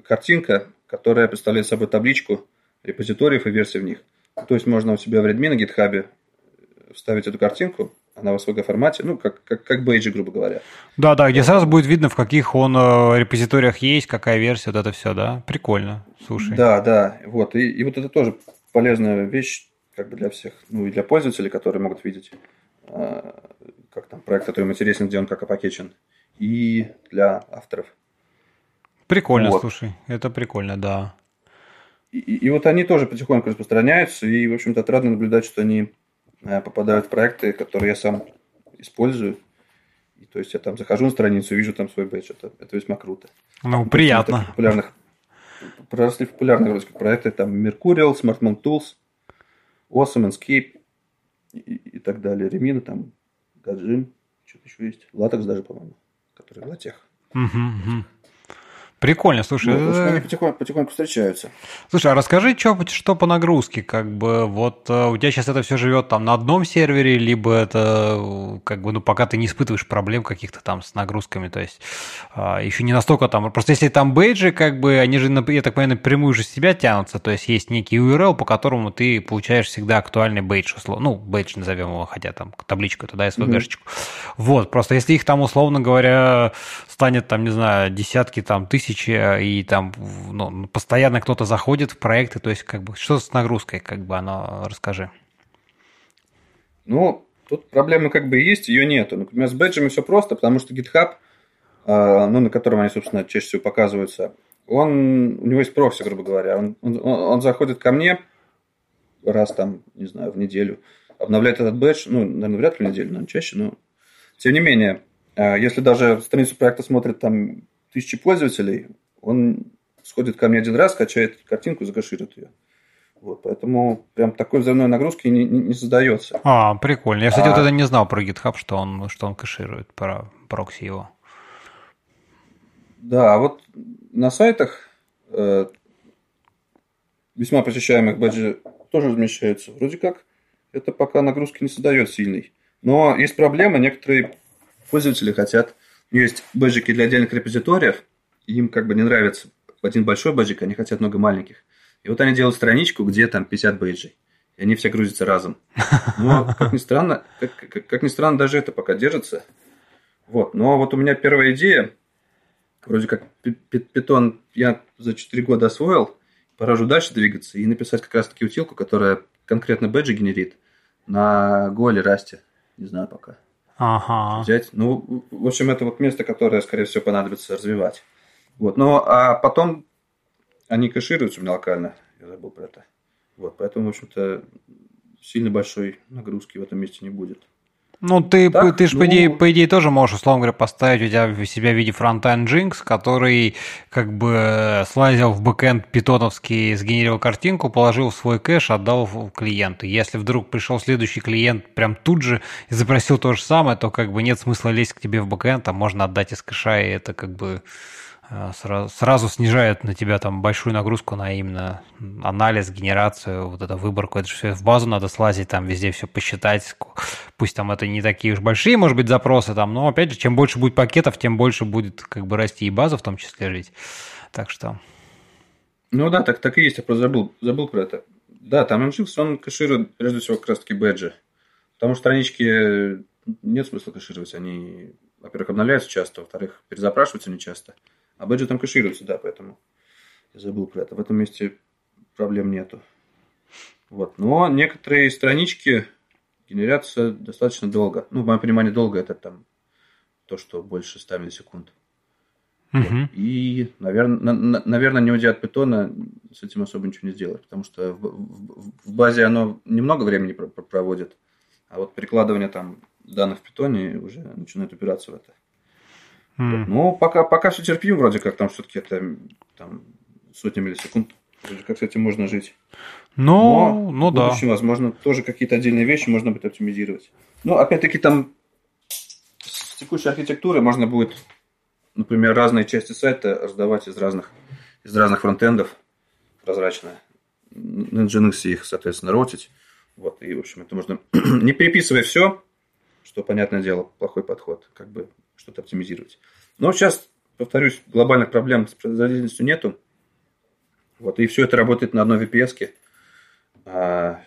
картинка, которая представляет собой табличку репозиториев и версий в них. То есть можно у себя в Redmi на GitHub вставить эту картинку, она в SVG формате, ну, как, как, как бейджи, грубо говоря. Да, да, где сразу будет видно, в каких он э, репозиториях есть, какая версия, вот это все, да? Прикольно, слушай. Да, да, вот, и, и вот это тоже полезная вещь, как бы для всех, ну, и для пользователей, которые могут видеть, э, как там проект, который им интересен, где он как опакечен, и для авторов. Прикольно, вот. слушай, это прикольно, да. И, и вот они тоже потихоньку распространяются, и, в общем-то, отрадно наблюдать, что они э, попадают в проекты, которые я сам использую. И, то есть я там захожу на страницу, вижу там свой бэдж. Это, это весьма круто. Ну, приятно. популярных, проросли в популярные как проекты, там Mercurial, SmartMount Tools, Awesome, Enscape и, и так далее. Ремина, там, Гаджим, что-то еще есть. Латекс даже, по-моему, который для тех. Угу, угу. Прикольно, слушай. Ну, это... они потихоньку, потихоньку встречаются. Слушай, а расскажи, что, что по нагрузке, как бы, вот э, у тебя сейчас это все живет там на одном сервере, либо это, э, как бы, ну, пока ты не испытываешь проблем каких-то там с нагрузками, то есть а, еще не настолько там, просто если там бейджи, как бы, они же, я так понимаю, напрямую же с тебя тянутся, то есть есть некий URL, по которому ты получаешь всегда актуальный бейдж, ну, бейдж назовем его, хотя там табличку туда, SVG-шечку. Mm-hmm. Вот, просто если их там, условно говоря, станет там, не знаю, десятки там тысяч тысячи, э, и там ну, постоянно кто-то заходит в проекты, то есть как бы что с нагрузкой, как бы оно, расскажи. Ну, тут проблема как бы есть, ее нету. Например, с бэджами все просто, потому что GitHub, э, ну, на котором они, собственно, чаще всего показываются, он, у него есть прокси, грубо говоря. Он, он, он заходит ко мне раз там, не знаю, в неделю, обновляет этот бэдж, ну, наверное, вряд ли в неделю, наверное, чаще, но тем не менее, э, если даже страницу проекта смотрит там тысячи пользователей, он сходит ко мне один раз, качает картинку и закаширует ее. Вот, поэтому прям такой взрывной нагрузки не, не, не создается. А, прикольно. Я, кстати, а... вот это не знал про GitHub, что он, что он кэширует, про прокси его. Да, а вот на сайтах э, весьма посещаемых баджи тоже размещаются. Вроде как это пока нагрузки не создает сильной. Но есть проблема, некоторые пользователи хотят есть бэджики для отдельных репозиториев, им как бы не нравится один большой бэджик, они хотят много маленьких. И вот они делают страничку, где там 50 бэджей. И они все грузятся разом. Но, как ни странно, как, как, как ни странно, даже это пока держится. Вот. Но вот у меня первая идея, вроде как питон я за 4 года освоил, пора уже дальше двигаться и написать как раз-таки утилку, которая конкретно бэджи генерит на или Rust. Не знаю пока ага. взять. Ну, в общем, это вот место, которое, скорее всего, понадобится развивать. Вот. Ну, а потом они кэшируются у меня локально. Я забыл про это. Вот, поэтому, в общем-то, сильно большой нагрузки в этом месте не будет. Ну, ты, так, ты же, ну... по, идее, по идее, тоже можешь, условно говоря, поставить у тебя себя в виде фронтенд nginx, который как бы слазил в бэкэнд питоновский, сгенерировал картинку, положил в свой кэш, отдал клиенту. Если вдруг пришел следующий клиент прям тут же и запросил то же самое, то как бы нет смысла лезть к тебе в бэкэнд, а можно отдать из кэша, и это как бы сразу, сразу снижает на тебя там большую нагрузку на именно анализ, генерацию, вот это выборку. Это же все в базу надо слазить, там везде все посчитать. Пусть там это не такие уж большие, может быть, запросы там, но опять же, чем больше будет пакетов, тем больше будет как бы расти и база в том числе жить. Так что... Ну да, так, так и есть, я просто забыл, забыл про это. Да, там Nginx, он кэширует прежде всего как раз-таки бэджи. Потому что странички нет смысла кэшировать, они, во-первых, обновляются часто, во-вторых, перезапрашиваются не часто. А бэджи там кэшируется, да, поэтому я забыл про это. В этом месте проблем нету. Вот. Но некоторые странички генерятся достаточно долго. Ну, в моем понимании, долго это там то, что больше 100 миллисекунд. Uh-huh. Вот. И, наверное, на, наверное, не уйдя от питона, с этим особо ничего не сделать, потому что в, в, в базе оно немного времени проводит, а вот перекладывание там данных в питоне уже начинает упираться в это. Mm. Ну, пока, пока все терпим, вроде как там все-таки это там, сотни миллисекунд. Вроде как с этим можно жить. Но ну да. В возможно, тоже какие-то отдельные вещи можно будет оптимизировать. Ну, опять-таки, там с текущей архитектурой можно будет, например, разные части сайта раздавать из разных, из разных фронтендов прозрачно. На Nginx их, соответственно, ротить. Вот, и, в общем, это можно, не переписывая все, что, понятное дело, плохой подход, как бы что-то оптимизировать. Но сейчас, повторюсь, глобальных проблем с производительностью нету. Вот, и все это работает на одной VPS. А,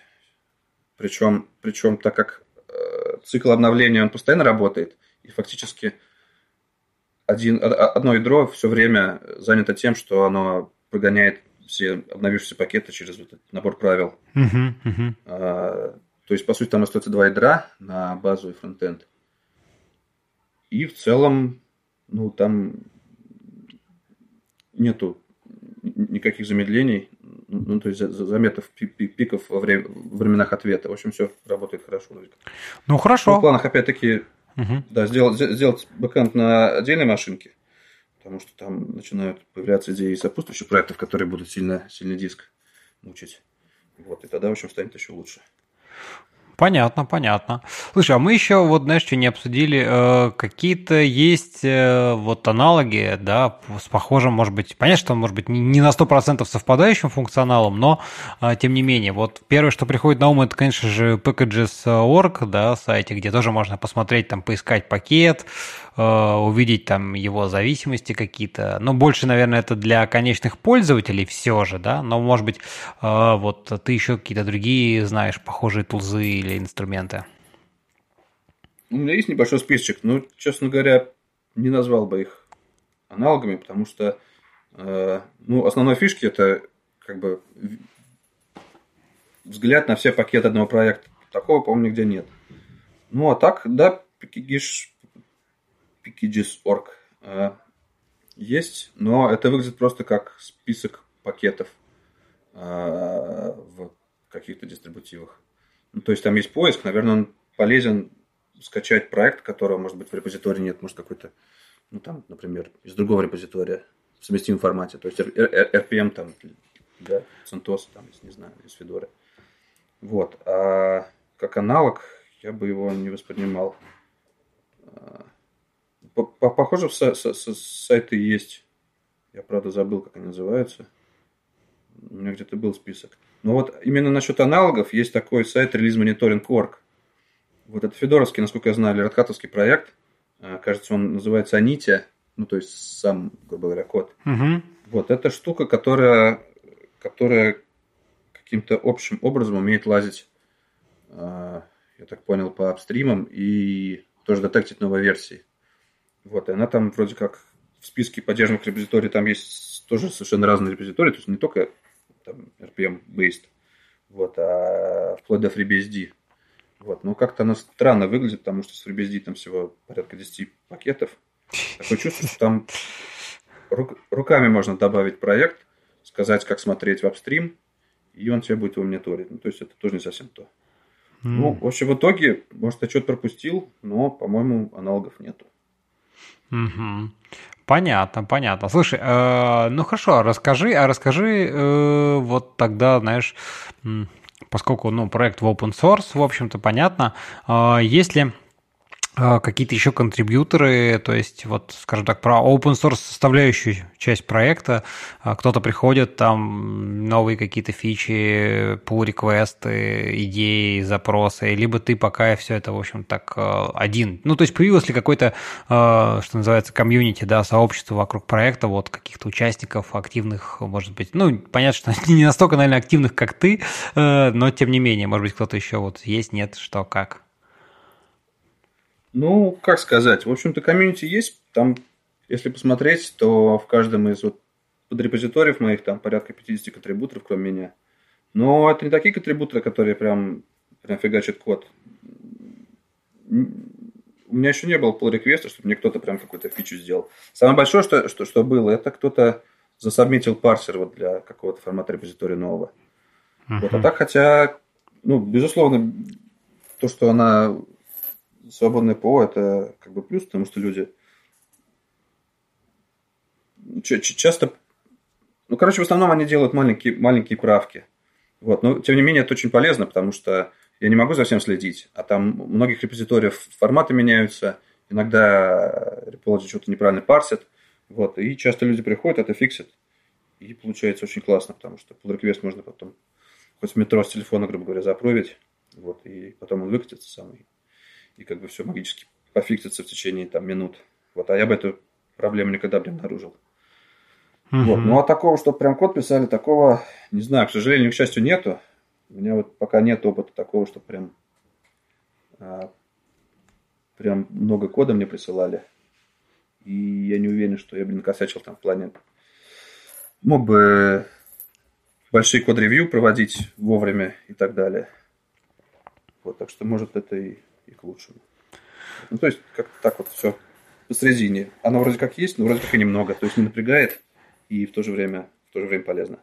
причем, причем, так как э, цикл обновления, он постоянно работает, и фактически один, одно ядро все время занято тем, что оно прогоняет все обновившиеся пакеты через вот этот набор правил. Uh-huh, uh-huh. А, то есть, по сути, там остается два ядра на базу и фронтенд. И в целом, ну, там нету никаких замедлений, ну, то есть заметов пиков во временах ответа. В общем, все работает хорошо. Ну, хорошо. в планах, опять-таки, угу. да, сделать, сделать бэкэнд на отдельной машинке. потому что там начинают появляться идеи сопутствующих проектов, которые будут сильно, сильный диск мучить. Вот, и тогда, в общем, станет еще лучше. Понятно, понятно. Слушай, а мы еще вот, знаешь, что не обсудили, э, какие-то есть э, вот аналоги, да, с похожим, может быть, понятно, что может быть не на 100% совпадающим функционалом, но э, тем не менее, вот первое, что приходит на ум, это, конечно же, packages.org, да, сайте, где тоже можно посмотреть, там, поискать пакет, Э, увидеть там его зависимости какие-то. Но больше, наверное, это для конечных пользователей все же, да. Но, может быть, вот ты еще какие-то другие знаешь похожие тулзы или инструменты. У меня есть небольшой списочек, но, честно говоря, не назвал бы их аналогами, потому что э, ну, основной фишки это как бы взгляд на все пакеты одного проекта. Такого, по-моему, нигде нет. Ну, а так, да, Packagish packages.org э, есть, но это выглядит просто как список пакетов э, в каких-то дистрибутивах. Ну, то есть там есть поиск, наверное, он полезен скачать проект, которого, может быть, в репозитории нет, может, какой-то, ну, там, например, из другого репозитория в совместимом формате. То есть RPM там для CentOS, там, не знаю, из Fedora. Вот. А как аналог я бы его не воспринимал. Э, Похоже, сайты есть. Я, правда, забыл, как они называются. У меня где-то был список. Но вот именно насчет аналогов есть такой сайт Release Monitoring.org. Вот это федоровский, насколько я знаю, радхатовский проект. А, кажется, он называется Анитя. Ну, то есть сам, грубо говоря, код. Угу. Вот, это штука, которая, которая каким-то общим образом умеет лазить, а, я так понял, по апстримам и тоже детектить новые версии. Вот, и она там вроде как в списке поддерживаемых репозиторий там есть тоже совершенно разные репозитории, то есть не только там, RPM-based, вот, а вплоть до FreeBSD. Вот, но как-то она странно выглядит, потому что с FreeBSD там всего порядка 10 пакетов. Такое чувство, что там рук, руками можно добавить проект, сказать, как смотреть в апстрим, и он тебе будет его мониторить. Ну, то есть это тоже не совсем то. Mm. Ну, в общем, в итоге, может, я что-то пропустил, но, по-моему, аналогов нету. Угу. Понятно, понятно. Слушай, э, ну хорошо, расскажи, а расскажи э, вот тогда, знаешь, поскольку ну, проект в open source, в общем-то, понятно, э, если какие-то еще контрибьюторы, то есть вот, скажем так, про open source составляющую часть проекта, а, кто-то приходит, там новые какие-то фичи, pull реквесты идеи, запросы, либо ты пока все это, в общем, так а, один. Ну, то есть появилось ли какое-то, что называется, комьюнити, да, сообщество вокруг проекта, вот каких-то участников активных, может быть, ну, понятно, что не настолько, наверное, активных, как ты, но тем не менее, может быть, кто-то еще вот есть, нет, что, как? Ну, как сказать, в общем-то, комьюнити есть. Там, если посмотреть, то в каждом из вот подрепозиториев моих там порядка 50 контрибуторов, кроме меня. Но это не такие контрибуторы, которые прям, прям фигачат код. У меня еще не было pull реквеста чтобы мне кто-то прям какую-то фичу сделал. Самое большое, что, что, что было, это кто-то засобмитил парсер вот для какого-то формата репозитория нового. Uh-huh. Вот, а так, хотя, ну, безусловно, то, что она свободное ПО – это как бы плюс, потому что люди часто... Ну, короче, в основном они делают маленькие, маленькие правки. Вот. Но, тем не менее, это очень полезно, потому что я не могу за всем следить. А там многих репозиториев форматы меняются, иногда репологи что-то неправильно парсят. Вот. И часто люди приходят, это фиксят. И получается очень классно, потому что pull request можно потом хоть в метро с телефона, грубо говоря, запровить. Вот, и потом он выкатится сам и как бы все магически пофиксится в течение там минут. Вот, а я бы эту проблему никогда бы не обнаружил. uh Вот. Ну а такого, что прям код писали, такого, не знаю, к сожалению, к счастью, нету. У меня вот пока нет опыта такого, что прям, а, прям много кода мне присылали. И я не уверен, что я бы не косячил там в плане... Мог бы большие код-ревью проводить вовремя и так далее. Вот, так что, может, это и и к лучшему. Ну, то есть, как-то так вот все посредине. Оно вроде как есть, но вроде как и немного. То есть, не напрягает и в то же время, в то же время полезно.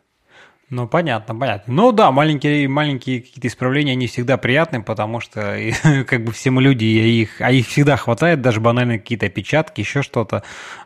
Ну, понятно, понятно. Ну да, маленькие, маленькие какие-то исправления, они всегда приятны, потому что как бы все мы люди, и их, а их всегда хватает, даже банально какие-то опечатки, еще что-то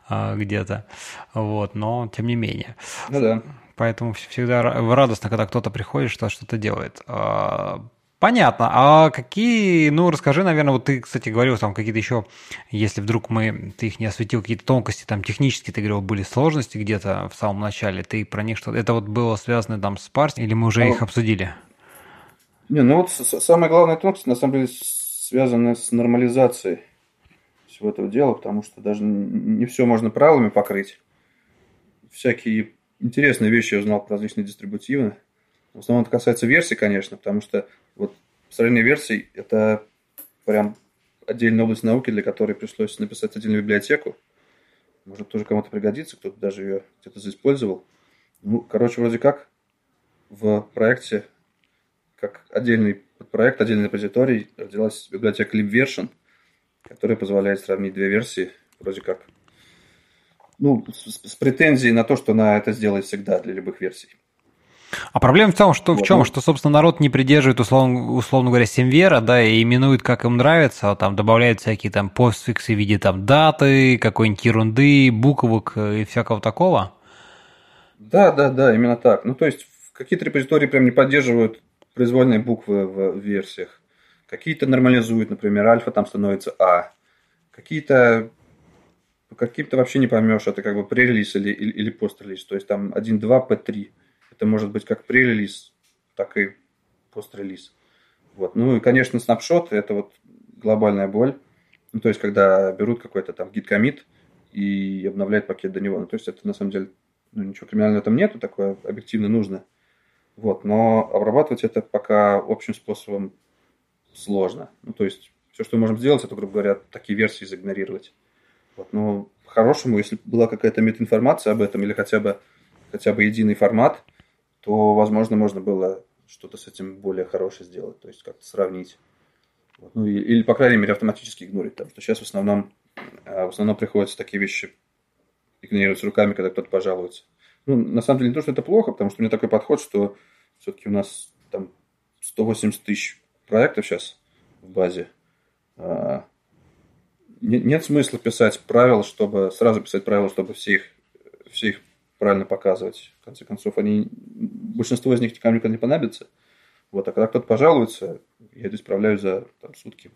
а, где-то. Вот, но тем не менее. Ну да. Поэтому всегда радостно, когда кто-то приходит, что что-то делает. А, Понятно. А какие, ну, расскажи, наверное, вот ты, кстати, говорил там какие-то еще, если вдруг мы, ты их не осветил, какие-то тонкости, там, технические, ты говорил, были сложности где-то в самом начале, ты про них что-то, это вот было связано там с парсингом, или мы уже а, их обсудили? Не, ну вот самая главная тонкость, на самом деле, связана с нормализацией всего этого дела, потому что даже не все можно правилами покрыть. Всякие интересные вещи я узнал про различные дистрибутивы. В основном это касается версий, конечно, потому что вот построение версий – это прям отдельная область науки, для которой пришлось написать отдельную библиотеку. Может, тоже кому-то пригодится, кто-то даже ее где-то заиспользовал. Ну, короче, вроде как в проекте, как отдельный проект, отдельный репозиторий, родилась библиотека libversion, которая позволяет сравнить две версии, вроде как, ну, с, с претензией на то, что она это сделает всегда для любых версий. А проблема в том, что в чем, ну... что, собственно, народ не придерживает, условно, условно говоря, семвера, да, и именует, как им нравится, а там добавляют всякие там постфиксы в виде там даты, какой-нибудь ерунды, буквок и всякого такого. Да, да, да, именно так. Ну, то есть, какие-то репозитории прям не поддерживают произвольные буквы в версиях. Какие-то нормализуют, например, альфа там становится А. Какие-то каким-то вообще не поймешь, это как бы пререлиз или, или, или пострелиз. То есть там 1.2 P3. Это может быть как пререлиз, так и пострелиз. Вот. Ну и, конечно, снапшот – это вот глобальная боль. Ну, то есть, когда берут какой-то там гид-комит и обновляют пакет до него. Ну, то есть, это на самом деле ну, ничего криминального там нету, такое объективно нужно. Вот. Но обрабатывать это пока общим способом сложно. Ну, то есть, все, что мы можем сделать, это, грубо говоря, такие версии заигнорировать. Вот. Но по-хорошему, если была какая-то метаинформация об этом или хотя бы, хотя бы единый формат, то, возможно, можно было что-то с этим более хорошее сделать, то есть как-то сравнить. Ну, или, по крайней мере, автоматически игнорить. Потому что сейчас в основном, э, в основном приходится такие вещи игнорировать руками, когда кто-то пожалуется. Ну, на самом деле, не то, что это плохо, потому что у меня такой подход, что все-таки у нас там 180 тысяч проектов сейчас в базе. А, нет смысла писать правила, чтобы сразу писать правила, чтобы все их, все их правильно показывать. В конце концов, они, большинство из них никому никогда не понадобится. Вот, а когда кто-то пожалуется, я это исправляю за там, сутки.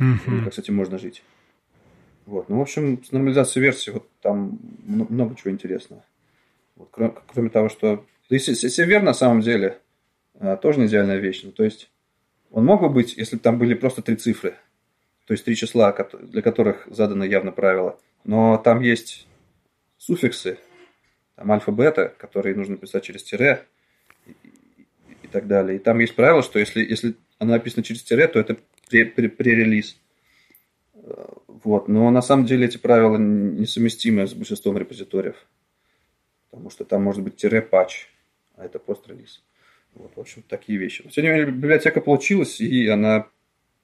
Mm-hmm. Как с этим можно жить. Вот. Ну, в общем, с нормализацией версии вот там много чего интересного. Вот, кроме, кроме того, что... Да и север на самом деле а, тоже не идеальная вещь. Ну, то есть, он мог бы быть, если бы там были просто три цифры. То есть, три числа, для которых задано явно правило. Но там есть суффиксы, там альфа-бета, которые нужно писать через тире и, и, так далее. И там есть правило, что если, если оно написано через тире, то это пререлиз. Э, вот. Но на самом деле эти правила несовместимы с большинством репозиториев. Потому что там может быть тире-патч, а это пост-релиз. Вот, в общем, такие вещи. Но, тем не менее, библиотека получилась, и она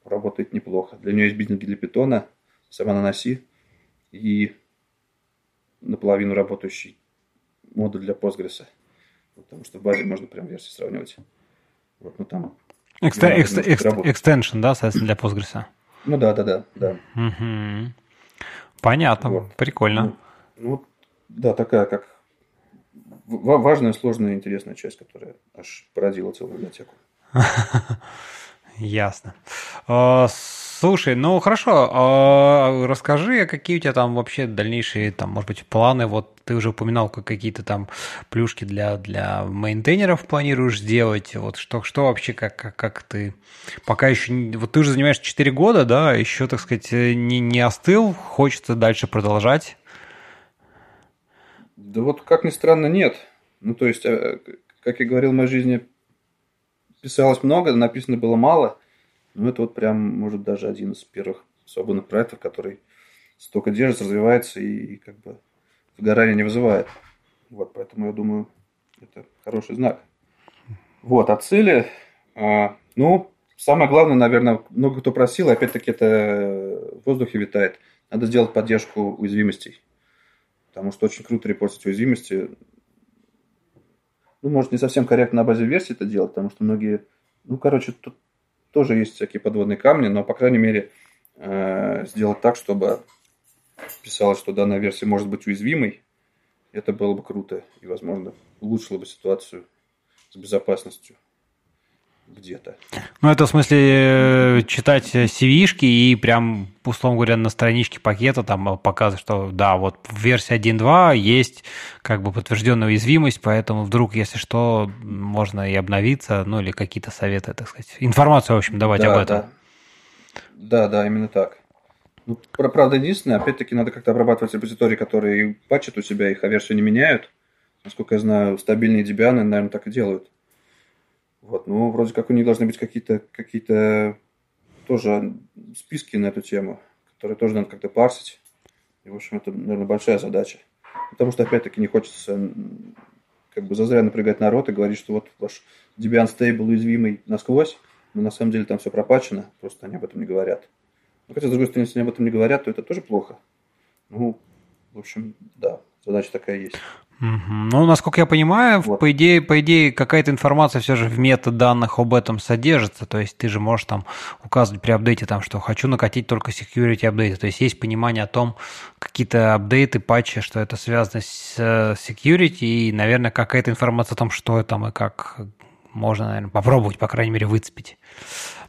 работает неплохо. Для нее есть бизнес для питона, сама на носи, и наполовину работающий модуль для Postgres. Потому что в базе можно прям версии сравнивать. Вот, ну там... Экста- экст- экст- extension, да, соответственно, для Postgres? Ну да, да, да, да. Угу. Понятно, вот. прикольно. Ну, ну, да, такая как важная, сложная, интересная часть, которая аж породила целую библиотеку. Ясно. Слушай, ну хорошо, а расскажи, какие у тебя там вообще дальнейшие, там, может быть, планы? Вот ты уже упоминал, как какие-то там плюшки для, для мейнтейнеров планируешь сделать. Вот что, что вообще, как, как, как ты пока еще... Вот ты уже занимаешься 4 года, да, еще, так сказать, не, не остыл, хочется дальше продолжать? Да вот, как ни странно, нет. Ну, то есть, э, как я говорил, в моей жизни писалось много, написано было мало – ну, это вот прям, может, даже один из первых свободных проектов, который столько держится, развивается и, и как бы сгорания не вызывает. Вот, поэтому я думаю, это хороший знак. Вот, а цели, а, ну, самое главное, наверное, много кто просил, опять-таки это в воздухе витает. Надо сделать поддержку уязвимостей. Потому что очень круто репортить уязвимости. ну, может, не совсем корректно на базе версии это делать, потому что многие, ну, короче, тут тоже есть всякие подводные камни, но, по крайней мере, э, сделать так, чтобы писалось, что данная версия может быть уязвимой, это было бы круто и, возможно, улучшило бы ситуацию с безопасностью где-то. Ну, это в смысле э, читать CV-шки и прям, условно говоря, на страничке пакета там показывать, что да, вот в версии 1.2 есть как бы подтвержденная уязвимость, поэтому вдруг, если что, можно и обновиться, ну или какие-то советы, так сказать. Информацию, в общем, давать да, об этом. Да. да, да, именно так. Ну, правда, единственное, опять-таки, надо как-то обрабатывать репозитории, которые патчат у себя, их а версию не меняют. Насколько я знаю, стабильные Debian, наверное, так и делают. Вот, ну, вроде как у них должны быть какие-то какие тоже списки на эту тему, которые тоже надо как-то парсить. И, в общем, это, наверное, большая задача. Потому что, опять-таки, не хочется как бы зазря напрягать народ и говорить, что вот ваш Debian стейбл уязвимый насквозь, но на самом деле там все пропачено, просто они об этом не говорят. Но хотя, с другой стороны, если они об этом не говорят, то это тоже плохо. Ну, в общем, да, задача такая есть. Ну, насколько я понимаю, вот. по идее, по идее, какая-то информация все же в метаданных об этом содержится. То есть ты же можешь там указывать при апдейте, там, что хочу накатить только security апдейты. То есть есть понимание о том, какие-то апдейты, патчи, что это связано с э, security, и, наверное, какая-то информация о том, что там и как можно, наверное, попробовать, по крайней мере, выцепить.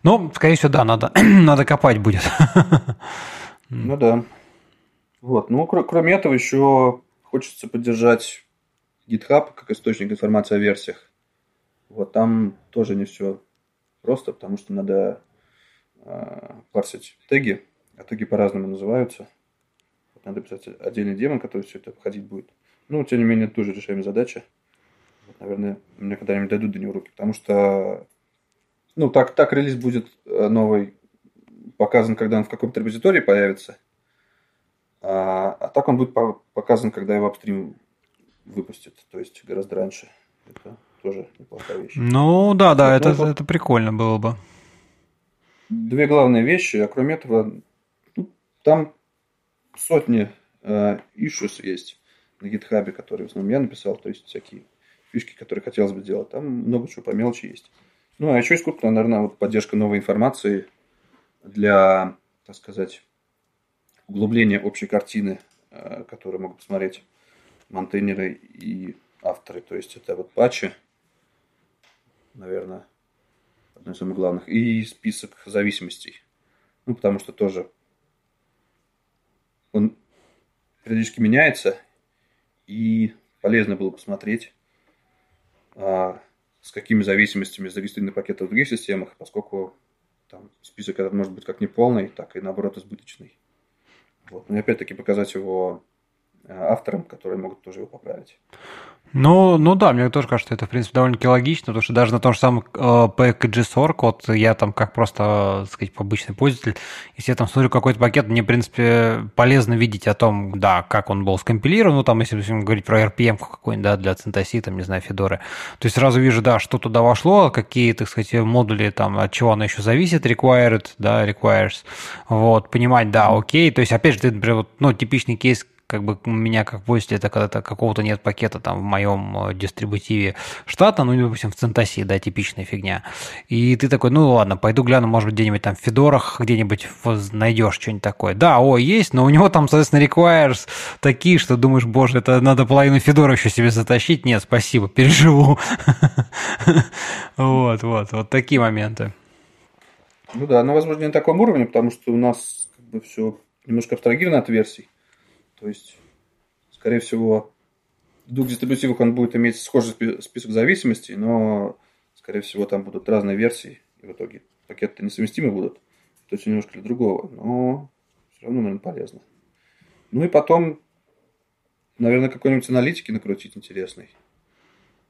Ну, скорее всего, да, надо, надо копать будет. Ну да. Вот. Ну, кроме этого, еще хочется поддержать GitHub как источник информации о версиях. Вот там тоже не все просто, потому что надо э, парсить теги, а теги по-разному называются. Вот надо писать отдельный демон, который все это обходить будет. Ну, тем не менее, тоже решаемая задача. Вот, наверное, мне когда-нибудь дойдут до него руки, потому что ну, так, так релиз будет э, новый показан, когда он в каком-то репозитории появится. А, а так он будет показан, когда его апстрим выпустит, то есть гораздо раньше. Это тоже неплохая вещь. Ну да, да, это, это, это прикольно было бы. Две главные вещи, а кроме этого, ну, там сотни э, issues есть на гитхабе, которые в основном я написал, то есть всякие фишки, которые хотелось бы сделать. Там много чего по мелочи есть. Ну, а еще есть крупная, наверное, вот поддержка новой информации для, так сказать, углубление общей картины, э, которую могут посмотреть монтейнеры и авторы. То есть это вот патчи, наверное, одно из самых главных. И список зависимостей. Ну, потому что тоже он периодически меняется, и полезно было посмотреть, а, с какими зависимостями зарегистрированы пакеты в других системах, поскольку там список этот может быть как неполный, так и наоборот избыточный. Вот. Но опять-таки показать его авторам, которые могут тоже его поправить. Ну, ну да, мне тоже кажется, это, в принципе, довольно-таки логично, потому что даже на том же самом э, PackAG40, вот я там как просто, так сказать, обычный пользователь, если я там смотрю какой-то пакет, мне, в принципе, полезно видеть о том, да, как он был скомпилирован, ну, там, если говорить про RPM какой-нибудь, да, для CentOS, там, не знаю, Федоры, то есть сразу вижу, да, что туда вошло, какие, так сказать, модули, там, от чего оно еще зависит, required, да, requires, вот, понимать, да, окей, то есть, опять же, ты, например, вот, ну, типичный кейс, как бы меня как пользователя, это когда-то какого-то нет пакета там в моем э, дистрибутиве штата, ну, допустим, в Центосе, да, типичная фигня. И ты такой, ну, ладно, пойду гляну, может быть, где-нибудь там в Федорах где-нибудь найдешь что-нибудь такое. Да, о, есть, но у него там, соответственно, requires такие, что думаешь, боже, это надо половину Федора еще себе затащить. Нет, спасибо, переживу. Вот, вот, вот такие моменты. Ну да, но, возможно, не на таком уровне, потому что у нас как бы все немножко абстрагировано от версий. То есть, скорее всего, двух дистрибутивах он будет иметь схожий список зависимостей, но, скорее всего, там будут разные версии, и в итоге пакеты несовместимы будут. То есть немножко для другого, но все равно, наверное, полезно. Ну и потом, наверное, какой-нибудь аналитики накрутить интересный.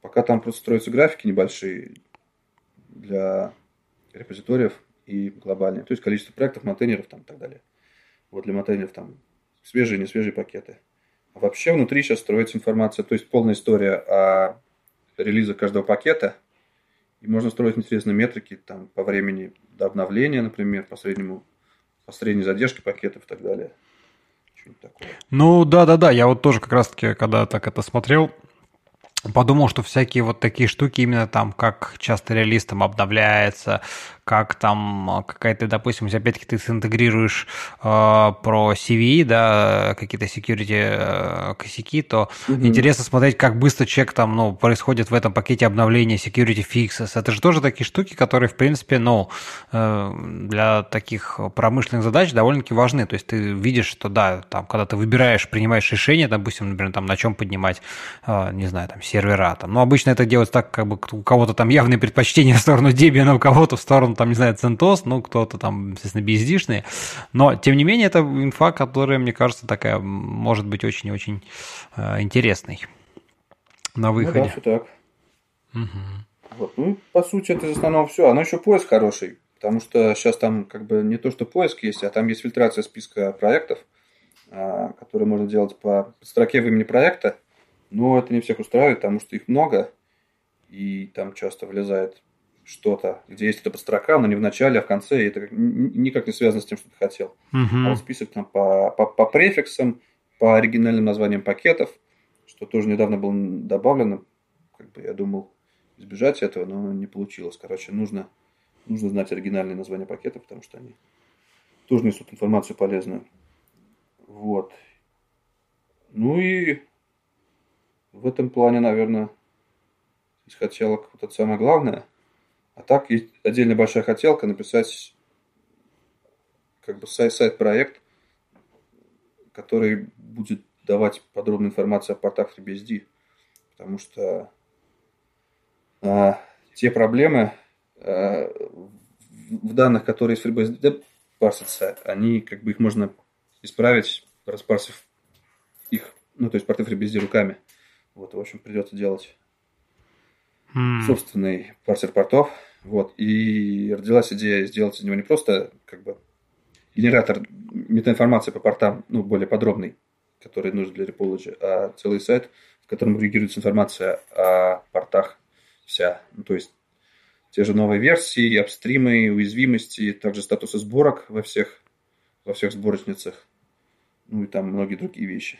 Пока там просто строятся графики небольшие для репозиториев и глобальные. То есть количество проектов, монтейнеров там и так далее. Вот для монтейнеров там свежие не свежие пакеты. А вообще внутри сейчас строится информация, то есть полная история о релизах каждого пакета. И можно строить интересные метрики там, по времени до обновления, например, по среднему, по средней задержке пакетов и так далее. Ну да, да, да. Я вот тоже как раз-таки, когда так это смотрел, подумал, что всякие вот такие штуки именно там, как часто релиз обновляется, как там а, какая-то, допустим, опять-таки ты синтегрируешь э, про CV, да, какие-то security э, косяки, то угу. интересно смотреть, как быстро чек там, ну, происходит в этом пакете обновления security fixes. Это же тоже такие штуки, которые, в принципе, ну, э, для таких промышленных задач довольно-таки важны. То есть ты видишь, что, да, там, когда ты выбираешь, принимаешь решение, допустим, например, там, на чем поднимать, э, не знаю, там, сервера, там, ну, обычно это делается так, как бы у кого-то там явные предпочтения в сторону Debian, а у кого-то в сторону там, не знаю, CentOS, ну, кто-то там, естественно, BSD-шные. Но, тем не менее, это инфа, которая, мне кажется, такая, может быть очень-очень э, интересной на выходе. Ну, да, все так. Угу. Вот. Ну, по сути, это в основном все. Оно еще поиск хороший, потому что сейчас там как бы не то, что поиск есть, а там есть фильтрация списка проектов, а, которые можно делать по строке в имени проекта. Но это не всех устраивает, потому что их много, и там часто влезает что-то, где есть эта подстрока, но не в начале, а в конце, и это никак не связано с тем, что ты хотел. Uh-huh. А вот список там по, по, по префиксам, по оригинальным названиям пакетов, что тоже недавно было добавлено, как бы я думал избежать этого, но не получилось. Короче, нужно, нужно знать оригинальные названия пакетов, потому что они тоже несут информацию полезную. Вот. Ну и в этом плане, наверное, из хотелок вот это самое главное – а так есть отдельная большая хотелка написать как бы сайт-проект, который будет давать подробную информацию о портах FreeBSD. Потому что а, те проблемы а, в данных, которые из FreeBSD парсятся, они как бы их можно исправить, распарсив их, ну, то есть порты FreeBSD руками. Вот, в общем, придется делать mm. собственный парсер портов. Вот. И родилась идея сделать из него не просто как бы генератор метаинформации по портам, ну, более подробный, который нужен для Repology, а целый сайт, в котором агрегируется информация о портах вся. Ну, то есть те же новые версии, апстримы, уязвимости, также статусы сборок во всех, во всех сборочницах, ну и там многие другие вещи.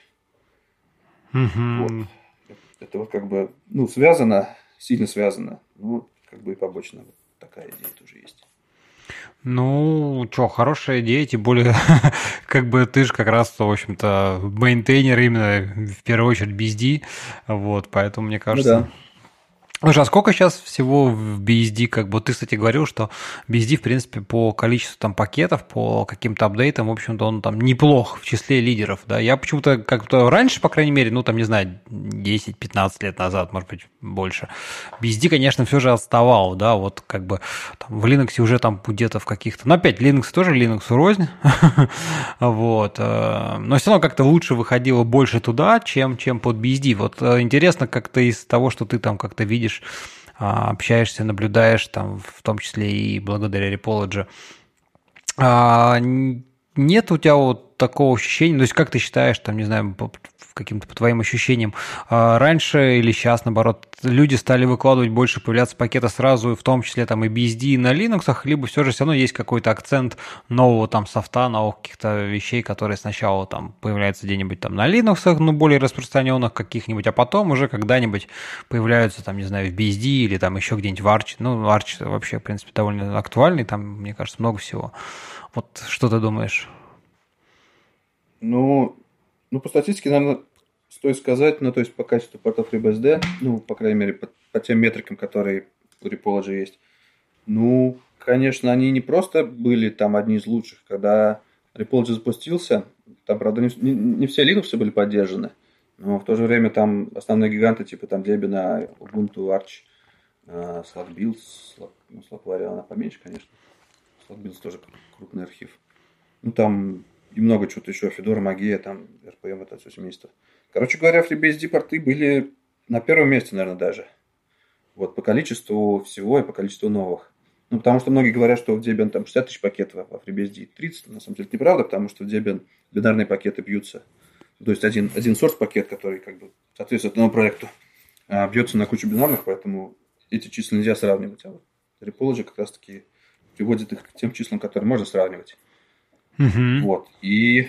Mm-hmm. Вот. Это вот как бы, ну, связано сильно связано. Ну, как бы и побочно вот такая идея тоже есть. Ну, что, хорошая идея, тем более, как бы ты же как раз, в общем-то, мейнтейнер именно в первую очередь BSD, вот, поэтому мне кажется... Ну, да. Слушай, а сколько сейчас всего в BSD, как бы ты, кстати, говорил, что BSD, в принципе, по количеству там пакетов, по каким-то апдейтам, в общем-то, он там неплох в числе лидеров, да. Я почему-то как-то раньше, по крайней мере, ну, там, не знаю, 10-15 лет назад, может быть, больше, BSD, конечно, все же отставал, да, вот как бы там, в Linux уже там где-то в каких-то, ну, опять, Linux тоже Linux рознь, вот, э, но все равно как-то лучше выходило больше туда, чем, чем под BSD. Вот э, интересно как-то из того, что ты там как-то видишь, видишь, а, общаешься, наблюдаешь, там, в том числе и благодаря Repology. А, нет у тебя вот такого ощущения, то есть как ты считаешь, там, не знаю, каким-то по твоим ощущениям, а, раньше или сейчас, наоборот, люди стали выкладывать больше, появляться пакеты сразу, в том числе там и BSD на Linux, либо все же все равно есть какой-то акцент нового там софта, новых каких-то вещей, которые сначала там появляются где-нибудь там на Linux, ну, более распространенных каких-нибудь, а потом уже когда-нибудь появляются там, не знаю, в BSD или там еще где-нибудь в Arch. Ну, Arch вообще, в принципе, довольно актуальный, там, мне кажется, много всего. Вот что ты думаешь? Ну, ну, по статистике, наверное, стоит сказать, ну, то есть по качеству портов FreeBSD, ну, по крайней мере, по, по тем метрикам, которые у Repology есть, ну, конечно, они не просто были там одни из лучших. Когда Repology запустился, там, правда, не, не, не все Linux были поддержаны, но в то же время там основные гиганты, типа там Debian, Ubuntu, Arch, uh, Slugbuilds, Slug, ну, Slugvaria, она поменьше, конечно. Slugbuilds тоже крупный архив. Ну, там и много чего-то еще, Федора, Магия, там, RPM, это все семейство. Короче говоря, FreeBSD порты были на первом месте, наверное, даже. Вот, по количеству всего и по количеству новых. Ну, потому что многие говорят, что в Debian там 60 тысяч пакетов, а в FreeBSD 30. На самом деле, это неправда, потому что в Debian бинарные пакеты бьются. То есть, один, один source пакет, который как бы соответствует одному проекту, а, бьется на кучу бинарных, поэтому эти числа нельзя сравнивать. А вот Repology как раз-таки приводит их к тем числам, которые можно сравнивать. Угу. Вот. И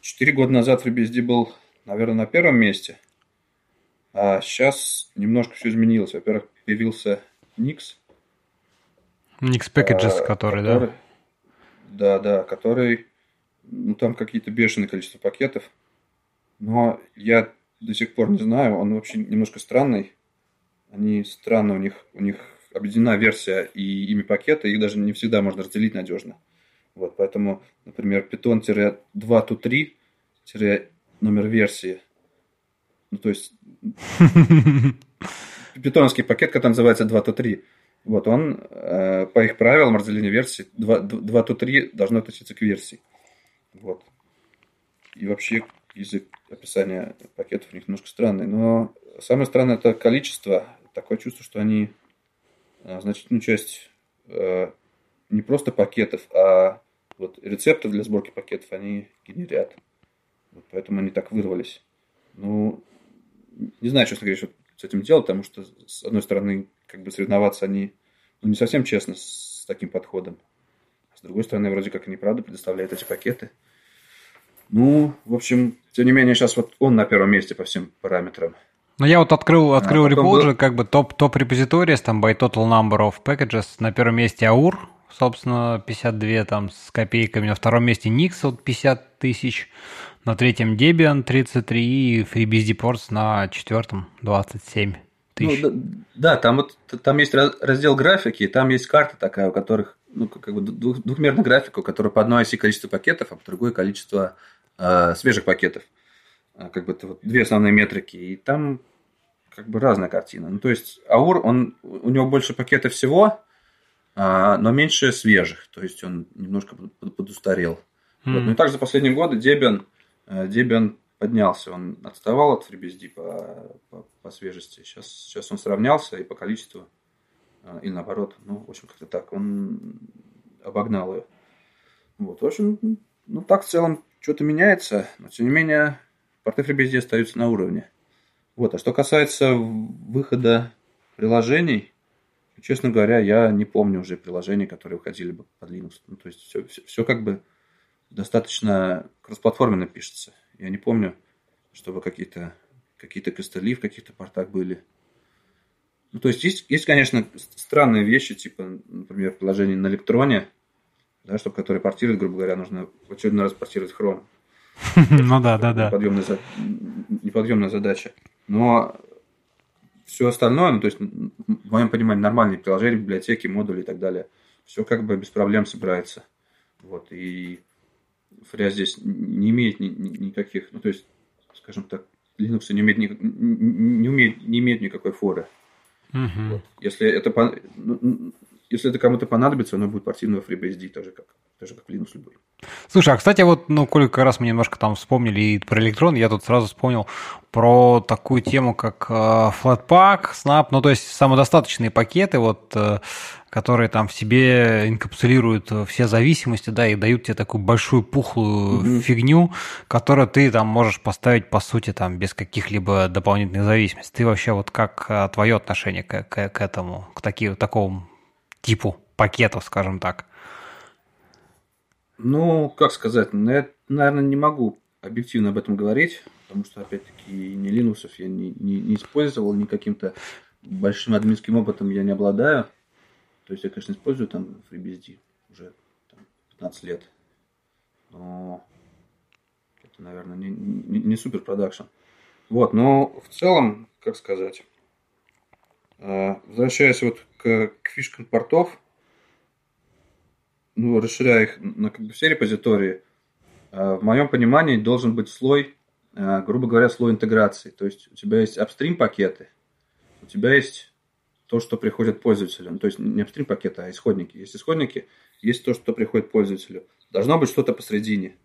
4 года назад FreeBSD был, наверное, на первом месте. А сейчас немножко все изменилось. Во-первых, появился Nix. Nix Packages, а, который, который, да? Да, да, который, ну, там какие-то бешеные количество пакетов. Но я до сих пор не знаю, он вообще немножко странный. Они странно, у них, у них объединена версия и имя пакета, их даже не всегда можно разделить надежно. Вот, поэтому, например, Python-2.2.3 номер версии. Ну, то есть питоновский пакет, который называется 2.2.3. Вот он, э, по их правилам разделения версий, 2.2.3 должно относиться к версии. Вот. И вообще язык описания пакетов у них немножко странный. Но самое странное это количество. Такое чувство, что они э, значительную часть э, не просто пакетов, а вот рецептов для сборки пакетов они генерят. Вот поэтому они так вырвались. Ну, не знаю, честно говоря, что с этим делать, потому что, с одной стороны, как бы соревноваться они ну, не совсем честно с таким подходом. А с другой стороны, вроде как они правда предоставляют эти пакеты. Ну, в общем, тем не менее, сейчас вот он на первом месте по всем параметрам. Ну, я вот открыл, открыл а repository, был... как бы топ, топ там by total number of packages. На первом месте AUR, собственно, 52 там с копейками. На втором месте Nix, вот 50 тысяч. На третьем Debian 33 и FreeBSD Ports на четвертом 27 тысяч. Ну, да, да, там вот там есть раздел графики, там есть карта такая, у которых ну, как бы двух, двухмерная графика, у которой по одной оси количество пакетов, а по другой количество э, свежих пакетов. А, как бы это вот две основные метрики. И там как бы разная картина. Ну, то есть Аур, он, у него больше пакетов всего, но меньше свежих. То есть он немножко подустарел. Mm. Вот. Ну и также за последние годы Debian, э, Debian поднялся. Он отставал от FreeBSD по, по, по свежести. Сейчас, сейчас он сравнялся и по количеству, э, и наоборот. Ну, в общем, как-то так. Он обогнал ее. Вот, в общем, ну так в целом что-то меняется, но тем не менее порты FreeBSD остаются на уровне. Вот. А что касается выхода приложений, честно говоря, я не помню уже приложений, которые выходили бы под Linux. Ну, то есть все, все, все как бы достаточно кроссплатформенно пишется. Я не помню, чтобы какие-то какие-то костыли в каких-то портах были. Ну, то есть, есть, есть, конечно, странные вещи, типа, например, приложение на электроне, да, чтобы которые портируют, грубо говоря, нужно в очередной раз портировать Chrome. Ну да, да, да. Неподъемная задача. Но все остальное, ну, то есть, в моем понимании, нормальные приложения, библиотеки, модули и так далее, все как бы без проблем собирается. Вот, и Фря здесь не имеет ни, ни, никаких, ну, то есть, скажем так, Linux не имеет, ни, не, умеет, не имеет никакой форы. Угу. Вот. Если это ну, если это кому-то понадобится, оно будет в FreeBSD, тоже как, тоже как Linux любой. Слушай, а кстати, вот, ну, коли как раз мы немножко там вспомнили и про электрон, я тут сразу вспомнил про такую тему, как э, Flatpak, Snap, ну, то есть самодостаточные пакеты, вот, э, которые там в себе инкапсулируют все зависимости, да, и дают тебе такую большую пухлую mm-hmm. фигню, которую ты там можешь поставить, по сути, там, без каких-либо дополнительных зависимостей. Ты вообще вот как э, твое отношение к, к, к этому, к таки, такому типу пакетов, скажем так? Ну, как сказать, ну, я, наверное, не могу объективно об этом говорить, потому что, опять-таки, ни Linux я не, не, не использовал, ни каким-то большим админским опытом я не обладаю. То есть я, конечно, использую там FreeBSD уже там, 15 лет, но это, наверное, не, не, не супер продакшн. Вот, но в целом, как сказать, возвращаясь вот к, к фишкам портов, ну, расширяя их на как бы все репозитории, э, в моем понимании должен быть слой, э, грубо говоря, слой интеграции. То есть у тебя есть апстрим пакеты, у тебя есть то, что приходит пользователю. Ну, то есть не апстрим пакеты, а исходники. Есть исходники, есть то, что приходит пользователю. Должно быть что-то посредине.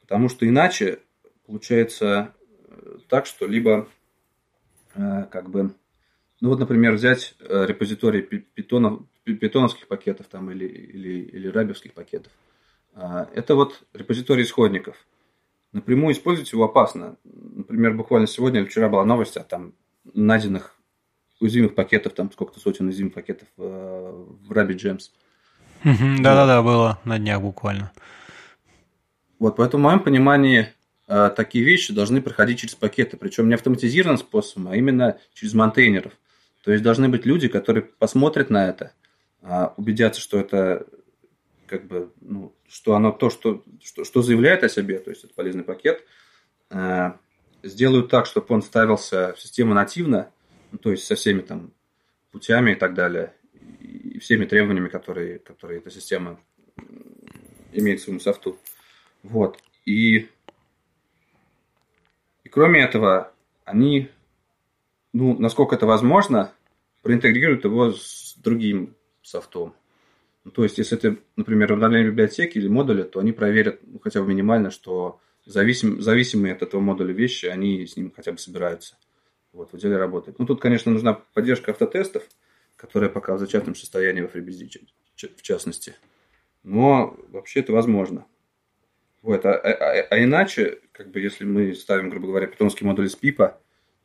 Потому что иначе получается э, так, что либо как бы ну вот, например, взять э, репозиторий питонов, питоновских пакетов там, или, или, или рабевских пакетов. А, это вот репозиторий исходников. Напрямую использовать его опасно. Например, буквально сегодня или вчера была новость о там найденных уязвимых пакетов, там сколько-то сотен уязвимых пакетов в, в RabbitGems. Да-да-да, было на днях буквально. Вот, поэтому в моем понимании э, такие вещи должны проходить через пакеты, причем не автоматизированным способом, а именно через монтейнеров. То есть должны быть люди, которые посмотрят на это, э, убедятся, что это как бы, ну, что оно то, что, что, что заявляет о себе, то есть это полезный пакет, э, сделают так, чтобы он ставился в систему нативно, ну, то есть со всеми там путями и так далее, и всеми требованиями, которые, которые эта система имеет к своему софту. Вот. И, и кроме этого, они, ну, насколько это возможно, проинтегрируют его с другим софтом. Ну, то есть, если это, например, обновление библиотеки или модуля, то они проверят ну, хотя бы минимально, что зависим, зависимые от этого модуля вещи, они с ним хотя бы собираются. Вот, в деле работает. Ну, тут, конечно, нужна поддержка автотестов, которая пока в зачаточном состоянии в FreeBSD, в частности. Но вообще это возможно. Вот, а, а, а, а иначе, как бы, если мы ставим, грубо говоря, питонский модуль из пипа,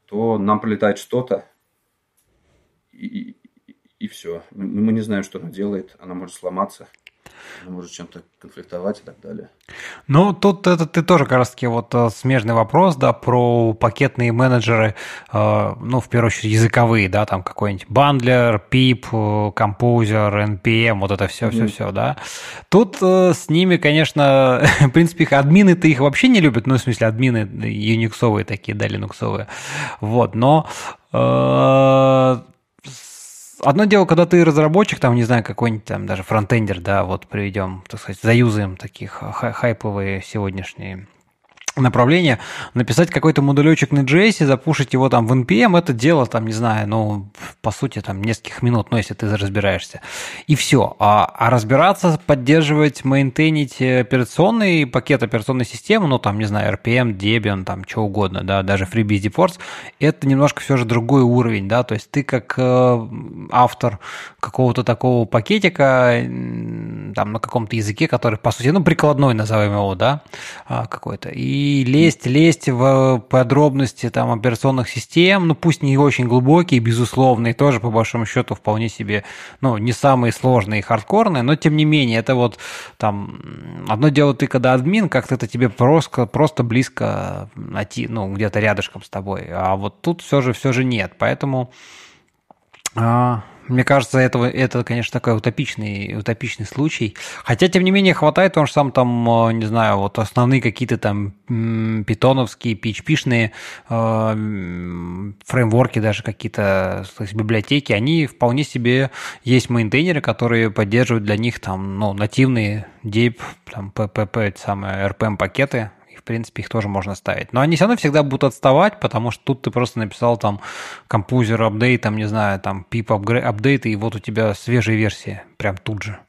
то нам пролетает что-то, и, и, и все. Мы не знаем, что она делает, она может сломаться может чем-то конфликтовать и так далее. Ну, тут это ты тоже как раз-таки вот э, смежный вопрос, да, про пакетные менеджеры, э, ну, в первую очередь языковые, да, там какой-нибудь бандлер, пип, композер, NPM, вот это все, все, все, да. Тут э, с ними, конечно, в принципе, их админы-то их вообще не любят, ну, в смысле, админы юниксовые такие, да, линуксовые, вот, но одно дело, когда ты разработчик, там, не знаю, какой-нибудь там даже фронтендер, да, вот приведем, так сказать, заюзаем таких хайповые сегодняшние направление, написать какой-то модулечек на JS, запушить его там в NPM, это дело там, не знаю, ну, по сути, там, нескольких минут, ну, если ты разбираешься. И все. А, а разбираться, поддерживать, мейнтейнить операционный пакет операционной системы, ну, там, не знаю, RPM, Debian, там, что угодно, да, даже FreeBSD Force, это немножко все же другой уровень, да, то есть ты как э, автор какого-то такого пакетика, там, на каком-то языке, который, по сути, ну, прикладной, назовем его, да, а, какой-то, и и лезть, лезть в подробности там операционных систем, ну пусть не очень глубокие, безусловно, и тоже по большому счету вполне себе, ну не самые сложные и хардкорные, но тем не менее это вот там одно дело ты когда админ, как-то это тебе просто, просто близко найти, ну где-то рядышком с тобой, а вот тут все же все же нет, поэтому а, мне кажется, этого, это, конечно, такой утопичный, утопичный случай. Хотя, тем не менее, хватает, он же сам там, э, не знаю, вот основные какие-то там питоновские, PHP-шные э, фреймворки, даже какие-то то есть библиотеки, они вполне себе есть мейнтейнеры, которые поддерживают для них там, ну, нативные DAP, там, PPP, самые RPM-пакеты, принципе, их тоже можно ставить. Но они все равно всегда будут отставать, потому что тут ты просто написал там композер апдейт, там, не знаю, там pip апдейт, и вот у тебя свежая версия прям тут же.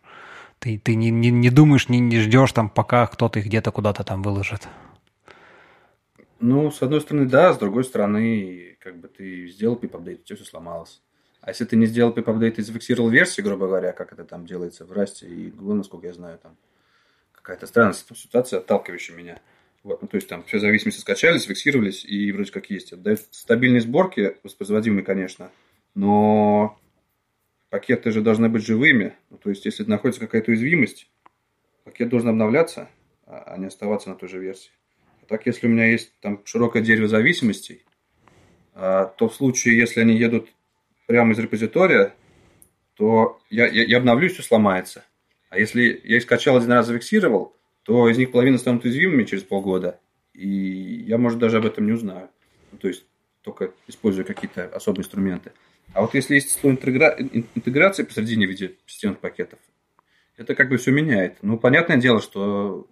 Ты, ты не, не, не думаешь, не, не ждешь там, пока кто-то их где-то куда-то там выложит. Ну, с одной стороны, да, с другой стороны, как бы ты сделал pip апдейт, у тебя все сломалось. А если ты не сделал pip апдейт и зафиксировал версии, грубо говоря, как это там делается в Расте и Go, насколько я знаю, там какая-то странная ситуация, отталкивающая меня – то есть там все зависимости скачались, фиксировались и вроде как есть. Отдают стабильные сборки, воспроизводимые, конечно, но пакеты же должны быть живыми. Ну, то есть, если находится какая-то уязвимость, пакет должен обновляться, а не оставаться на той же версии. А так, если у меня есть там широкое дерево зависимостей, а, то в случае, если они едут прямо из репозитория, то я, я, я обновлюсь, все сломается. А если я их скачал один раз, зафиксировал, то из них половина станут уязвимыми через полгода, и я, может, даже об этом не узнаю. Ну, то есть только используя какие-то особые инструменты. А вот если есть слой интегра... интеграции посредине в виде системных пакетов, это как бы все меняет. Ну, понятное дело, что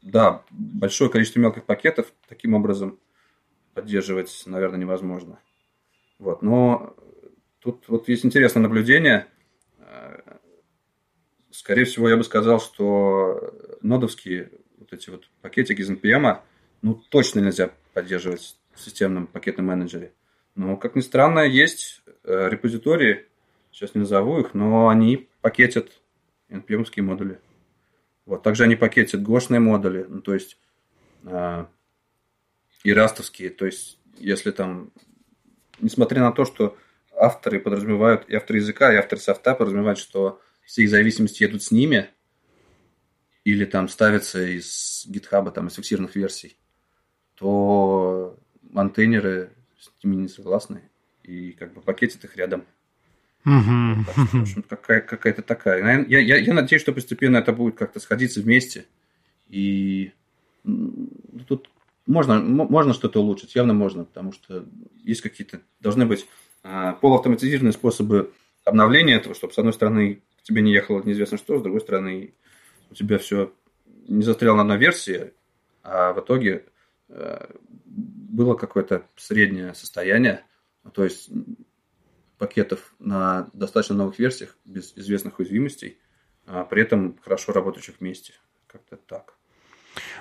да, большое количество мелких пакетов таким образом поддерживать, наверное, невозможно. Вот, но тут вот есть интересное наблюдение. Скорее всего, я бы сказал, что нодовские вот эти вот пакетики из NPM, ну, точно нельзя поддерживать в системном пакетном менеджере. Но, как ни странно, есть э, репозитории, сейчас не назову их, но они пакетят npm модули. Вот. Также они пакетят гошные модули, ну, то есть э, и растовские. То есть, если там, несмотря на то, что авторы подразумевают, и авторы языка, и авторы софта подразумевают, что все их зависимости едут с ними, или там ставится из GitHub, там, из фиксированных версий, то монтейнеры с ними не согласны, и как бы пакетит их рядом. Угу. Так что, в общем, какая, какая-то такая. Я, я, я надеюсь, что постепенно это будет как-то сходиться вместе. И тут можно, можно что-то улучшить, явно можно, потому что есть какие-то, должны быть а, полуавтоматизированные способы обновления этого, чтобы, с одной стороны, тебе не ехало неизвестно что, с другой стороны, у тебя все не застряло на одной версии, а в итоге э, было какое-то среднее состояние, то есть пакетов на достаточно новых версиях без известных уязвимостей, а при этом хорошо работающих вместе. Как-то так.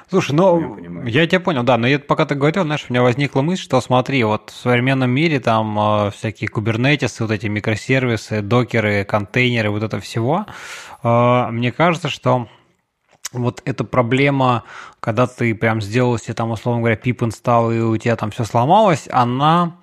Слушай, ну, я, я тебя понял, да, но я, пока ты говорил, знаешь, у меня возникла мысль, что смотри, вот в современном мире там э, всякие кубернетисы, вот эти микросервисы, докеры, контейнеры, вот это всего, э, мне кажется, что вот эта проблема, когда ты прям сделал себе там, условно говоря, пип инсталл, и у тебя там все сломалось, она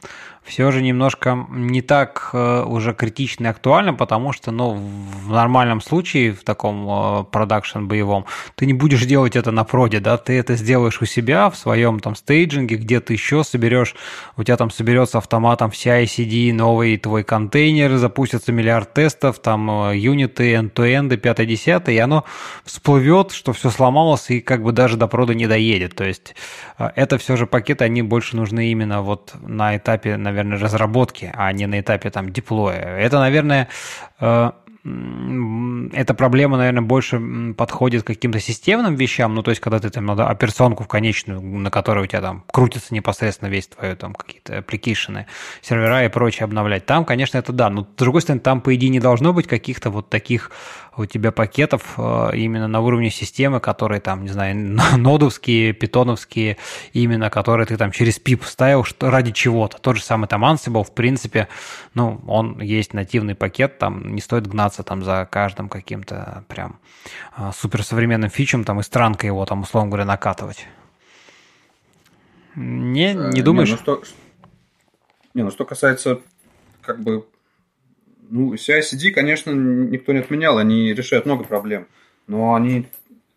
все же немножко не так э, уже критично и актуально, потому что, ну, в нормальном случае, в таком э, продакшн боевом, ты не будешь делать это на проде, да, ты это сделаешь у себя в своем там стейджинге, где ты еще соберешь, у тебя там соберется автоматом вся ICD, новый твой контейнер, запустится миллиард тестов, там э, юниты, end-to-end, 5-10, и оно всплывет, что все сломалось и как бы даже до прода не доедет. То есть это все же пакеты, они больше нужны именно вот на этапе, наверное, наверное, разработки, а не на этапе там деплоя. Это, наверное, э, эта проблема, наверное, больше подходит к каким-то системным вещам, ну, то есть, когда ты там надо операционку в конечную, на которой у тебя там крутится непосредственно весь твои там какие-то аппликейшены, сервера и прочее обновлять. Там, конечно, это да, но с другой стороны, там, по идее, не должно быть каких-то вот таких у тебя пакетов э, именно на уровне системы, которые там, не знаю, нодовские, питоновские, именно которые ты там через pip ставил что, ради чего-то. Тот же самый там Ansible, в принципе, ну, он есть нативный пакет, там не стоит гнаться там за каждым каким-то прям э, суперсовременным фичем, там и странкой его там, условно говоря, накатывать. Не, не думаешь? Не, ну, что, не, ну что касается как бы ну, CI-CD, конечно, никто не отменял, они решают много проблем, но они,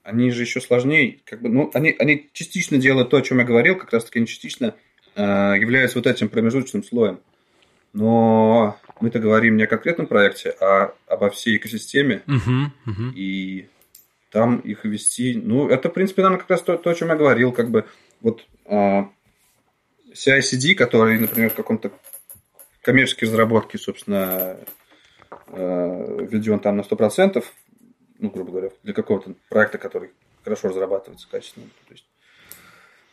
они же еще сложнее, как бы, ну, они, они частично делают то, о чем я говорил, как раз таки они частично э, являются вот этим промежуточным слоем. Но мы-то говорим не о конкретном проекте, а обо всей экосистеме, uh-huh, uh-huh. и там их вести, ну, это, в принципе, наверное, как раз то, то о чем я говорил, как бы, вот э, CI-CD, который, например, в каком-то коммерческой разработке, собственно, э, введен там на 100%, ну, грубо говоря, для какого-то проекта, который хорошо разрабатывается качественно, то есть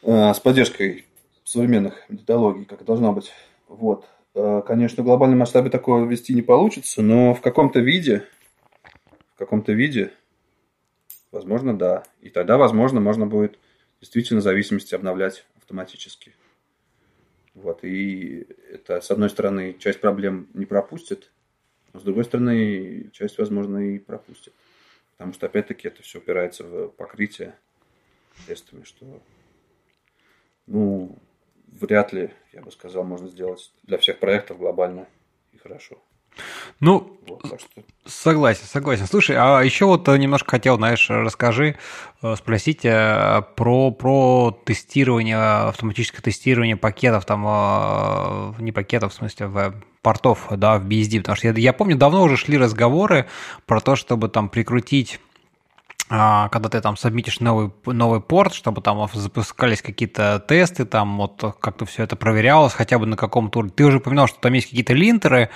э, с поддержкой современных методологий, как должно быть. Вот. Э, конечно, в глобальном масштабе такого ввести не получится, но в каком-то виде, в каком-то виде, возможно, да. И тогда, возможно, можно будет действительно зависимости обновлять автоматически. Вот, и это, с одной стороны, часть проблем не пропустит, с другой стороны, часть, возможно, и пропустит. Потому что, опять-таки, это все упирается в покрытие тестами, что, ну, вряд ли, я бы сказал, можно сделать для всех проектов глобально и хорошо. Ну, вот, что... согласен, согласен. Слушай, а еще вот немножко хотел, знаешь, расскажи, э, спросить э, про, про тестирование, автоматическое тестирование пакетов, там, э, не пакетов, в смысле, в портов, да, в BSD, потому что я, я помню, давно уже шли разговоры про то, чтобы там прикрутить когда ты там сабмитишь новый, новый порт, чтобы там запускались какие-то тесты, там вот как-то все это проверялось хотя бы на каком-то уровне. Ты уже упоминал, что там есть какие-то линтеры,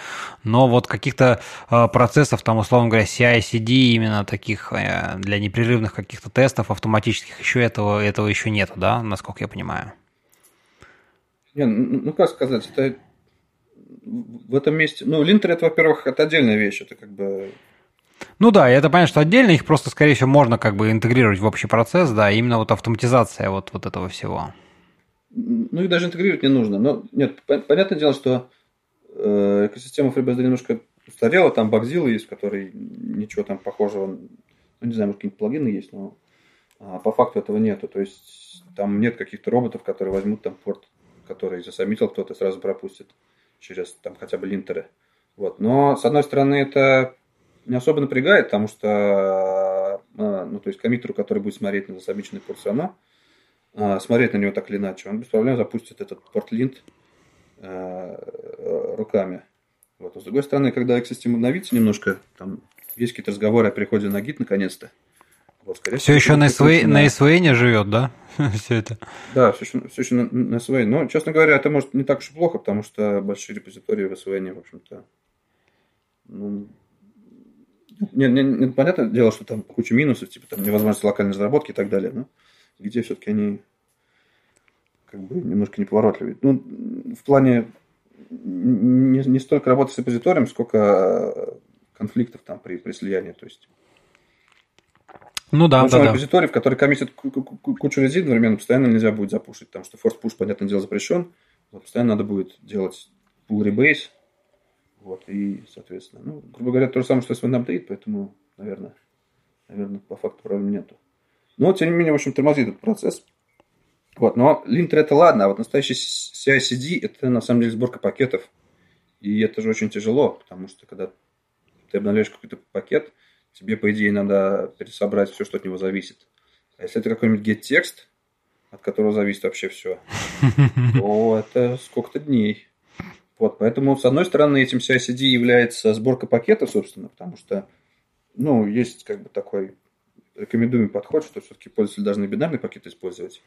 но вот каких-то а, процессов, там, условно говоря, CI-CD именно таких э, для непрерывных каких-то тестов автоматических еще этого, этого еще нету, да, насколько я понимаю? Не, ну как сказать, это в этом месте, ну, линтер это, во-первых, это отдельная вещь, это как бы ну да, это понятно, что отдельно их просто, скорее всего, можно как бы интегрировать в общий процесс, да, именно вот автоматизация вот, вот этого всего. Ну, их даже интегрировать не нужно. Но нет, понятное дело, что э, экосистема FreeBSD немножко устарела, там Багзила есть, в которой ничего там похожего, ну, не знаю, может, какие-нибудь плагины есть, но а, по факту этого нету. То есть там нет каких-то роботов, которые возьмут там порт, который засобмитил кто-то, сразу пропустит через там хотя бы линтеры. Вот. Но, с одной стороны, это не особо напрягает, потому что а, ну, то есть коммитеру, который будет смотреть на засобиченный порт все равно, а, смотреть на него так или иначе, он без проблем запустит этот портлинт руками. Вот. А с другой стороны, когда экосистема обновится немножко, там есть какие-то разговоры о переходе на гид наконец-то. Вот, все еще на, SW, на SVN живет, да? все это. Да, все еще, все еще на, на SVN. Но, честно говоря, это может не так уж и плохо, потому что большие репозитории в SVN, в общем-то, ну, не, не, не, понятное дело, что там куча минусов, типа там невозможность локальной разработки и так далее, но где все-таки они как бы немножко неповоротливые. Ну, в плане не, не столько работы с репозиторием, сколько конфликтов там при, при слиянии. То есть ну да, да, да. репозиторий, в который коммитит кучу резин одновременно, постоянно нельзя будет запушить, потому что push, понятное дело, запрещен. Постоянно надо будет делать pull rebase. Вот, и, соответственно, ну, грубо говоря, то же самое, что SVN update, поэтому, наверное, наверное, по факту проблем нету. Но, тем не менее, в общем, тормозит этот процесс. Вот, но линтер это ладно, а вот настоящий CI-CD это на самом деле сборка пакетов. И это же очень тяжело, потому что когда ты обновляешь какой-то пакет, тебе, по идее, надо пересобрать все, что от него зависит. А если это какой-нибудь get-текст, от которого зависит вообще все, то это сколько-то дней. Вот, поэтому, с одной стороны, этим CI-CD является сборка пакетов, собственно, потому что, ну, есть как бы такой рекомендуемый подход, что все-таки пользователи должны бинарный пакет использовать.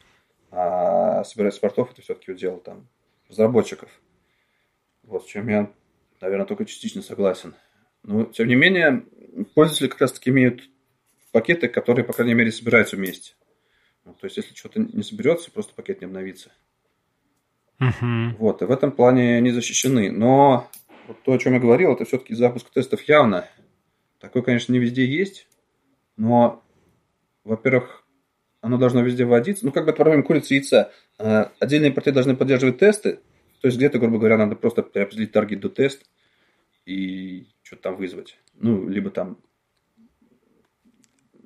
А собирать спортов это все-таки удел там разработчиков. Вот, с чем я, наверное, только частично согласен. Но, тем не менее, пользователи как раз-таки имеют пакеты, которые, по крайней мере, собираются вместе. Ну, то есть, если что-то не соберется, просто пакет не обновится. Uh-huh. Вот, и в этом плане они защищены. Но вот то, о чем я говорил, это все-таки запуск тестов явно. Такой, конечно, не везде есть, но, во-первых, оно должно везде вводиться. Ну, как бы это проблема курицы и яйца. А, отдельные порты должны поддерживать тесты. То есть где-то, грубо говоря, надо просто определить таргет до тест и что-то там вызвать. Ну, либо там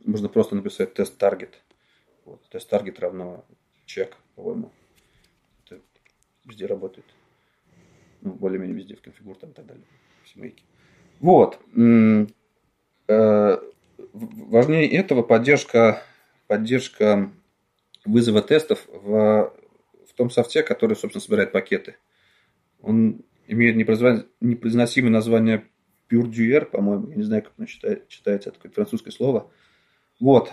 можно просто написать тест таргет. Вот, тест таргет равно чек, по-моему. Везде работает. Ну, более-менее везде в конфигур там и так далее. В семейке. Вот. Э, важнее этого поддержка поддержка вызова тестов в, в том софте, который, собственно, собирает пакеты. Он имеет непроизносимое название Purduer, по-моему, я не знаю, как оно читается, это какое-то французское слово. Вот.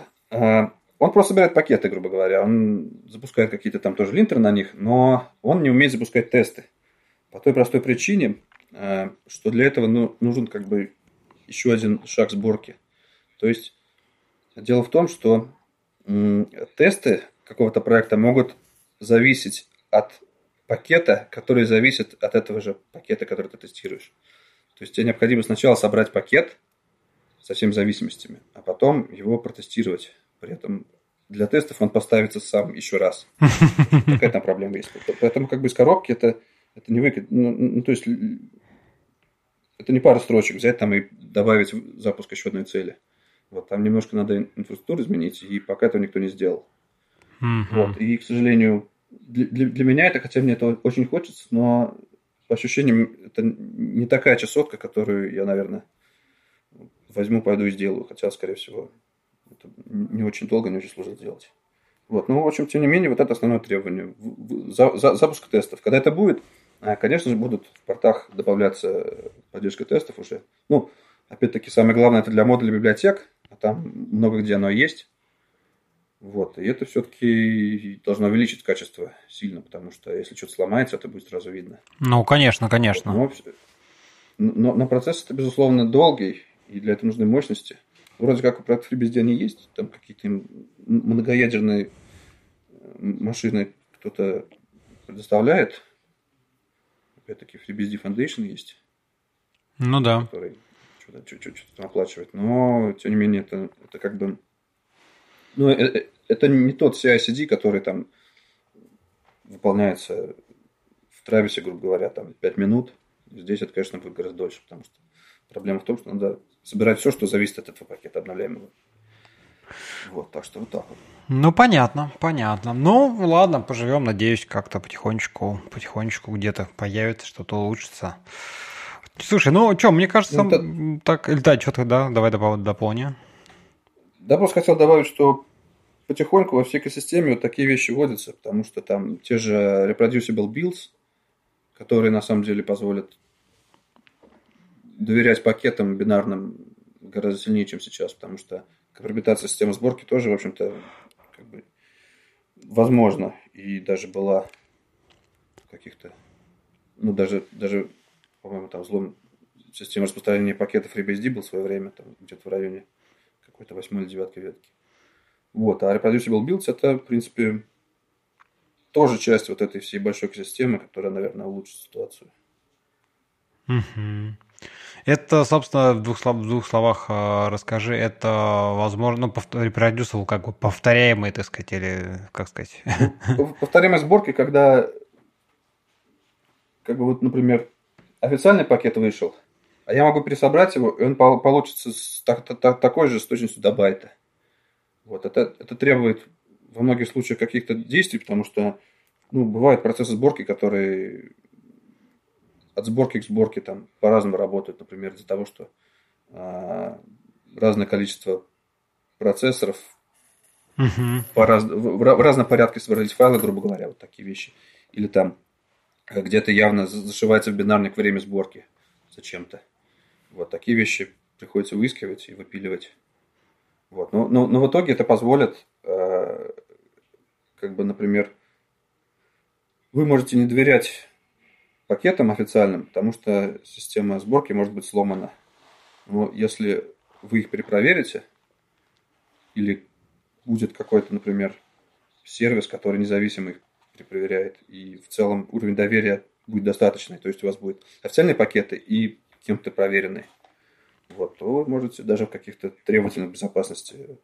Он просто собирает пакеты, грубо говоря. Он запускает какие-то там тоже линтеры на них, но он не умеет запускать тесты. По той простой причине, а, что для этого ну, нужен как бы еще один шаг сборки. То есть дело в том, что тесты какого-то проекта могут зависеть от пакета, который зависит от этого же пакета, который ты тестируешь. То есть тебе необходимо сначала собрать пакет со всеми зависимостями, а потом его протестировать. При этом для тестов он поставится сам еще раз. Какая там проблема есть. Поэтому как бы из коробки это, это не выкид. Ну, ну, то есть это не пара строчек взять там и добавить запуск еще одной цели. Вот, там немножко надо инфраструктуру изменить, и пока этого никто не сделал. Mm-hmm. Вот, и, к сожалению, для, для, для меня это, хотя мне это очень хочется, но по ощущениям это не такая часотка, которую я, наверное, возьму, пойду и сделаю. Хотя, скорее всего, это не очень долго, не очень сложно сделать. Вот. Ну, в общем, тем не менее, вот это основное требование. За, за, запуск тестов. Когда это будет, а, конечно же, будут в портах добавляться поддержка тестов уже. Ну, опять-таки, самое главное, это для модуля библиотек а там много где оно есть. Вот. И это все-таки должно увеличить качество сильно, потому что если что-то сломается, это будет сразу видно. Ну, конечно, конечно. Но, но, но процесс это, безусловно, долгий, и для этого нужны мощности. Вроде как у FreeBSD они есть, там какие-то многоядерные э, машины кто-то предоставляет. Опять-таки FreeBSD Foundation есть. Ну да. Который что-то, что-то там оплачивать. Но, тем не менее, это, это как бы... Ну, это, э, это не тот CI-CD, который там выполняется в Трависе, грубо говоря, там 5 минут. Здесь это, конечно, будет гораздо дольше, потому что проблема в том, что надо собирать все, что зависит от этого пакета обновляемого. Вот, так что вот так вот. Ну, понятно, понятно. Ну, ладно, поживем, надеюсь, как-то потихонечку, потихонечку где-то появится, что-то улучшится. Слушай, ну что, мне кажется, ну, это... так, или да, что-то, да, давай дополни. Да, просто хотел добавить, что потихоньку во всей экосистеме вот такие вещи вводятся, потому что там те же reproducible builds, которые на самом деле позволят доверять пакетам бинарным гораздо сильнее, чем сейчас, потому что компрометация системы сборки тоже, в общем-то, как бы возможно и даже была каких-то, ну, даже, даже по-моему, там взлом системы распространения пакетов FreeBSD был в свое время, там где-то в районе какой-то восьмой или девятой ветки. Вот, а Reproducible Builds это, в принципе, тоже часть вот этой всей большой экосистемы, которая, наверное, улучшит ситуацию. Угу. Это, собственно, в двух, слов, в двух словах э, расскажи, это, возможно, ну, репродюсер как бы повторяемый, так сказать, или как сказать? Повторяемая сборки, когда, как бы вот, например, официальный пакет вышел, а я могу пересобрать его, и он получится с, так, так, такой же с точностью до байта. Вот, это, это требует во многих случаях каких-то действий, потому что ну, бывают процессы сборки, которые от сборки к сборке там по-разному работают, например, из-за того, что а, разное количество процессоров uh-huh. по раз, в, в разном порядке собрались файлы, грубо говоря, вот такие вещи. Или там э, где-то явно зашивается в бинарник время сборки зачем-то. Вот такие вещи приходится выискивать и выпиливать. Вот. Но, но, но в итоге это позволит, э, как бы, например, вы можете не доверять пакетам официальным, потому что система сборки может быть сломана. Но если вы их перепроверите, или будет какой-то, например, сервис, который независимо их перепроверяет, и в целом уровень доверия будет достаточный, то есть у вас будут официальные пакеты и кем-то проверенные, вот, то вы можете даже в каких-то требовательных безопасности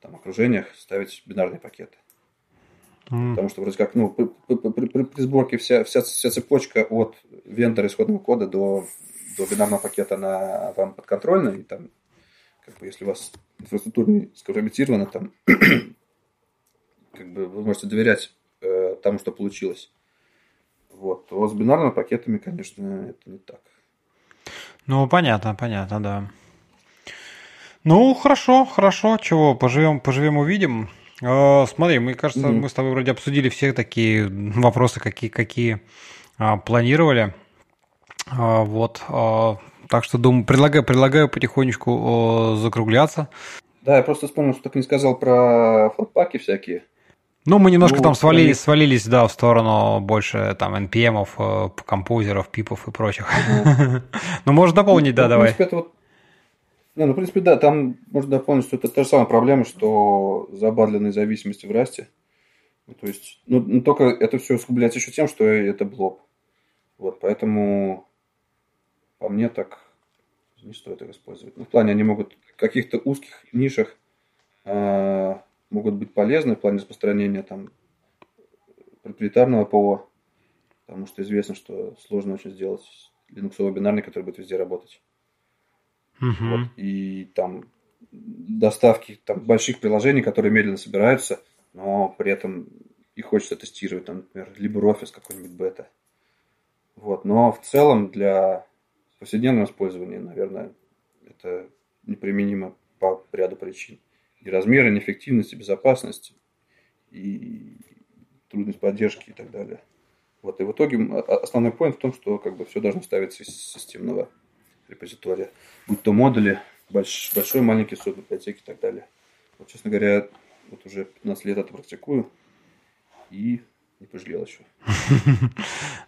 там, окружениях ставить бинарные пакеты. Mm. Потому что вроде как, ну, при, при, при, при сборке вся, вся, вся цепочка от вендора исходного кода до, до бинарного пакета на вам подконтрольна, и там, как бы, если у вас инфраструктура не скомпрометирована, там, как бы вы можете доверять э, тому, что получилось. Вот. То с бинарными пакетами, конечно, это не так. Ну, понятно, понятно, да. Ну, хорошо, хорошо. Чего, поживем, поживем, увидим. Э, смотри, мне кажется, mm-hmm. мы с тобой вроде обсудили все такие вопросы, какие, какие а, планировали. А, вот. А, так что думаю, предлагаю, предлагаю потихонечку закругляться. Да, я просто вспомнил, что так не сказал про флотпаки всякие. Ну, мы немножко ну, там свалились, они... свалились, да, в сторону больше там NPM, э, композеров, пипов и прочих. Ну, можно дополнить, да, ну, давай. В принципе, это вот не, ну, в принципе, да, там можно дополнить, что это та же самая проблема, что забадленные зависимости в расте. Ну, то есть, ну, ну, только это все усугубляется еще тем, что это блоб. Вот, поэтому по мне так не стоит их использовать. Ну, в плане они могут в каких-то узких нишах э, могут быть полезны в плане распространения там проприетарного ПО, потому что известно, что сложно очень сделать линуксовый бинарный, который будет везде работать. Угу. Вот, и там доставки там, больших приложений, которые медленно собираются, но при этом их хочется тестировать, там, например, LibreOffice какой-нибудь бета. Вот. Но в целом для повседневного использования, наверное, это неприменимо по ряду причин. И размеры, и эффективность, и безопасность, и трудность поддержки и так далее. Вот. И в итоге основной point в том, что как бы все должно ставиться из системного репозитория, будь то модули, больш, большой, маленький сот библиотеки и так далее. Вот, честно говоря, вот уже 15 лет это практикую и не пожалел еще.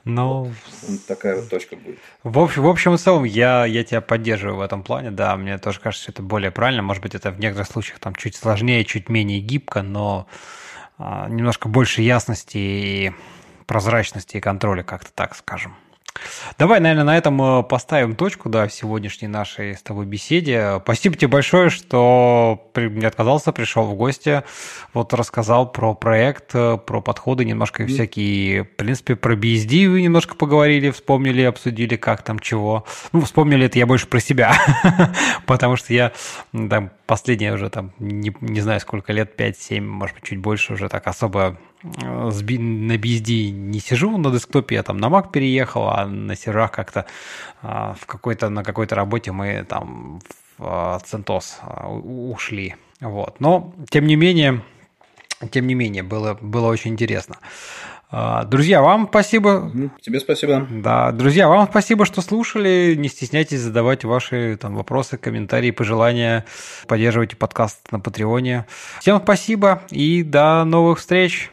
Ну, вот. такая вот точка будет. В общем, в общем и целом, я, я тебя поддерживаю в этом плане, да, мне тоже кажется, что это более правильно. Может быть, это в некоторых случаях там чуть сложнее, чуть менее гибко, но а, немножко больше ясности и прозрачности и контроля, как-то так скажем. Давай, наверное, на этом э, поставим точку, да, в сегодняшней нашей с тобой беседе. Спасибо тебе большое, что не отказался, пришел в гости, вот рассказал про проект, э, про подходы, немножко mm. всякие, в принципе, про BSD вы немножко поговорили, вспомнили, обсудили, как там, чего. Ну, вспомнили это я больше про себя, потому что я там последние уже там, не, не знаю сколько лет, 5-7, может быть, чуть больше уже так особо на BSD не сижу на десктопе, я там на Mac переехал, а на серверах как-то а, в какой-то, на какой-то работе мы там в CentOS а, ушли. Вот. Но, тем не менее, тем не менее, было, было очень интересно. Друзья, вам спасибо. Тебе спасибо. Да, друзья, вам спасибо, что слушали. Не стесняйтесь задавать ваши там, вопросы, комментарии, пожелания. Поддерживайте подкаст на Патреоне. Всем спасибо и до новых встреч.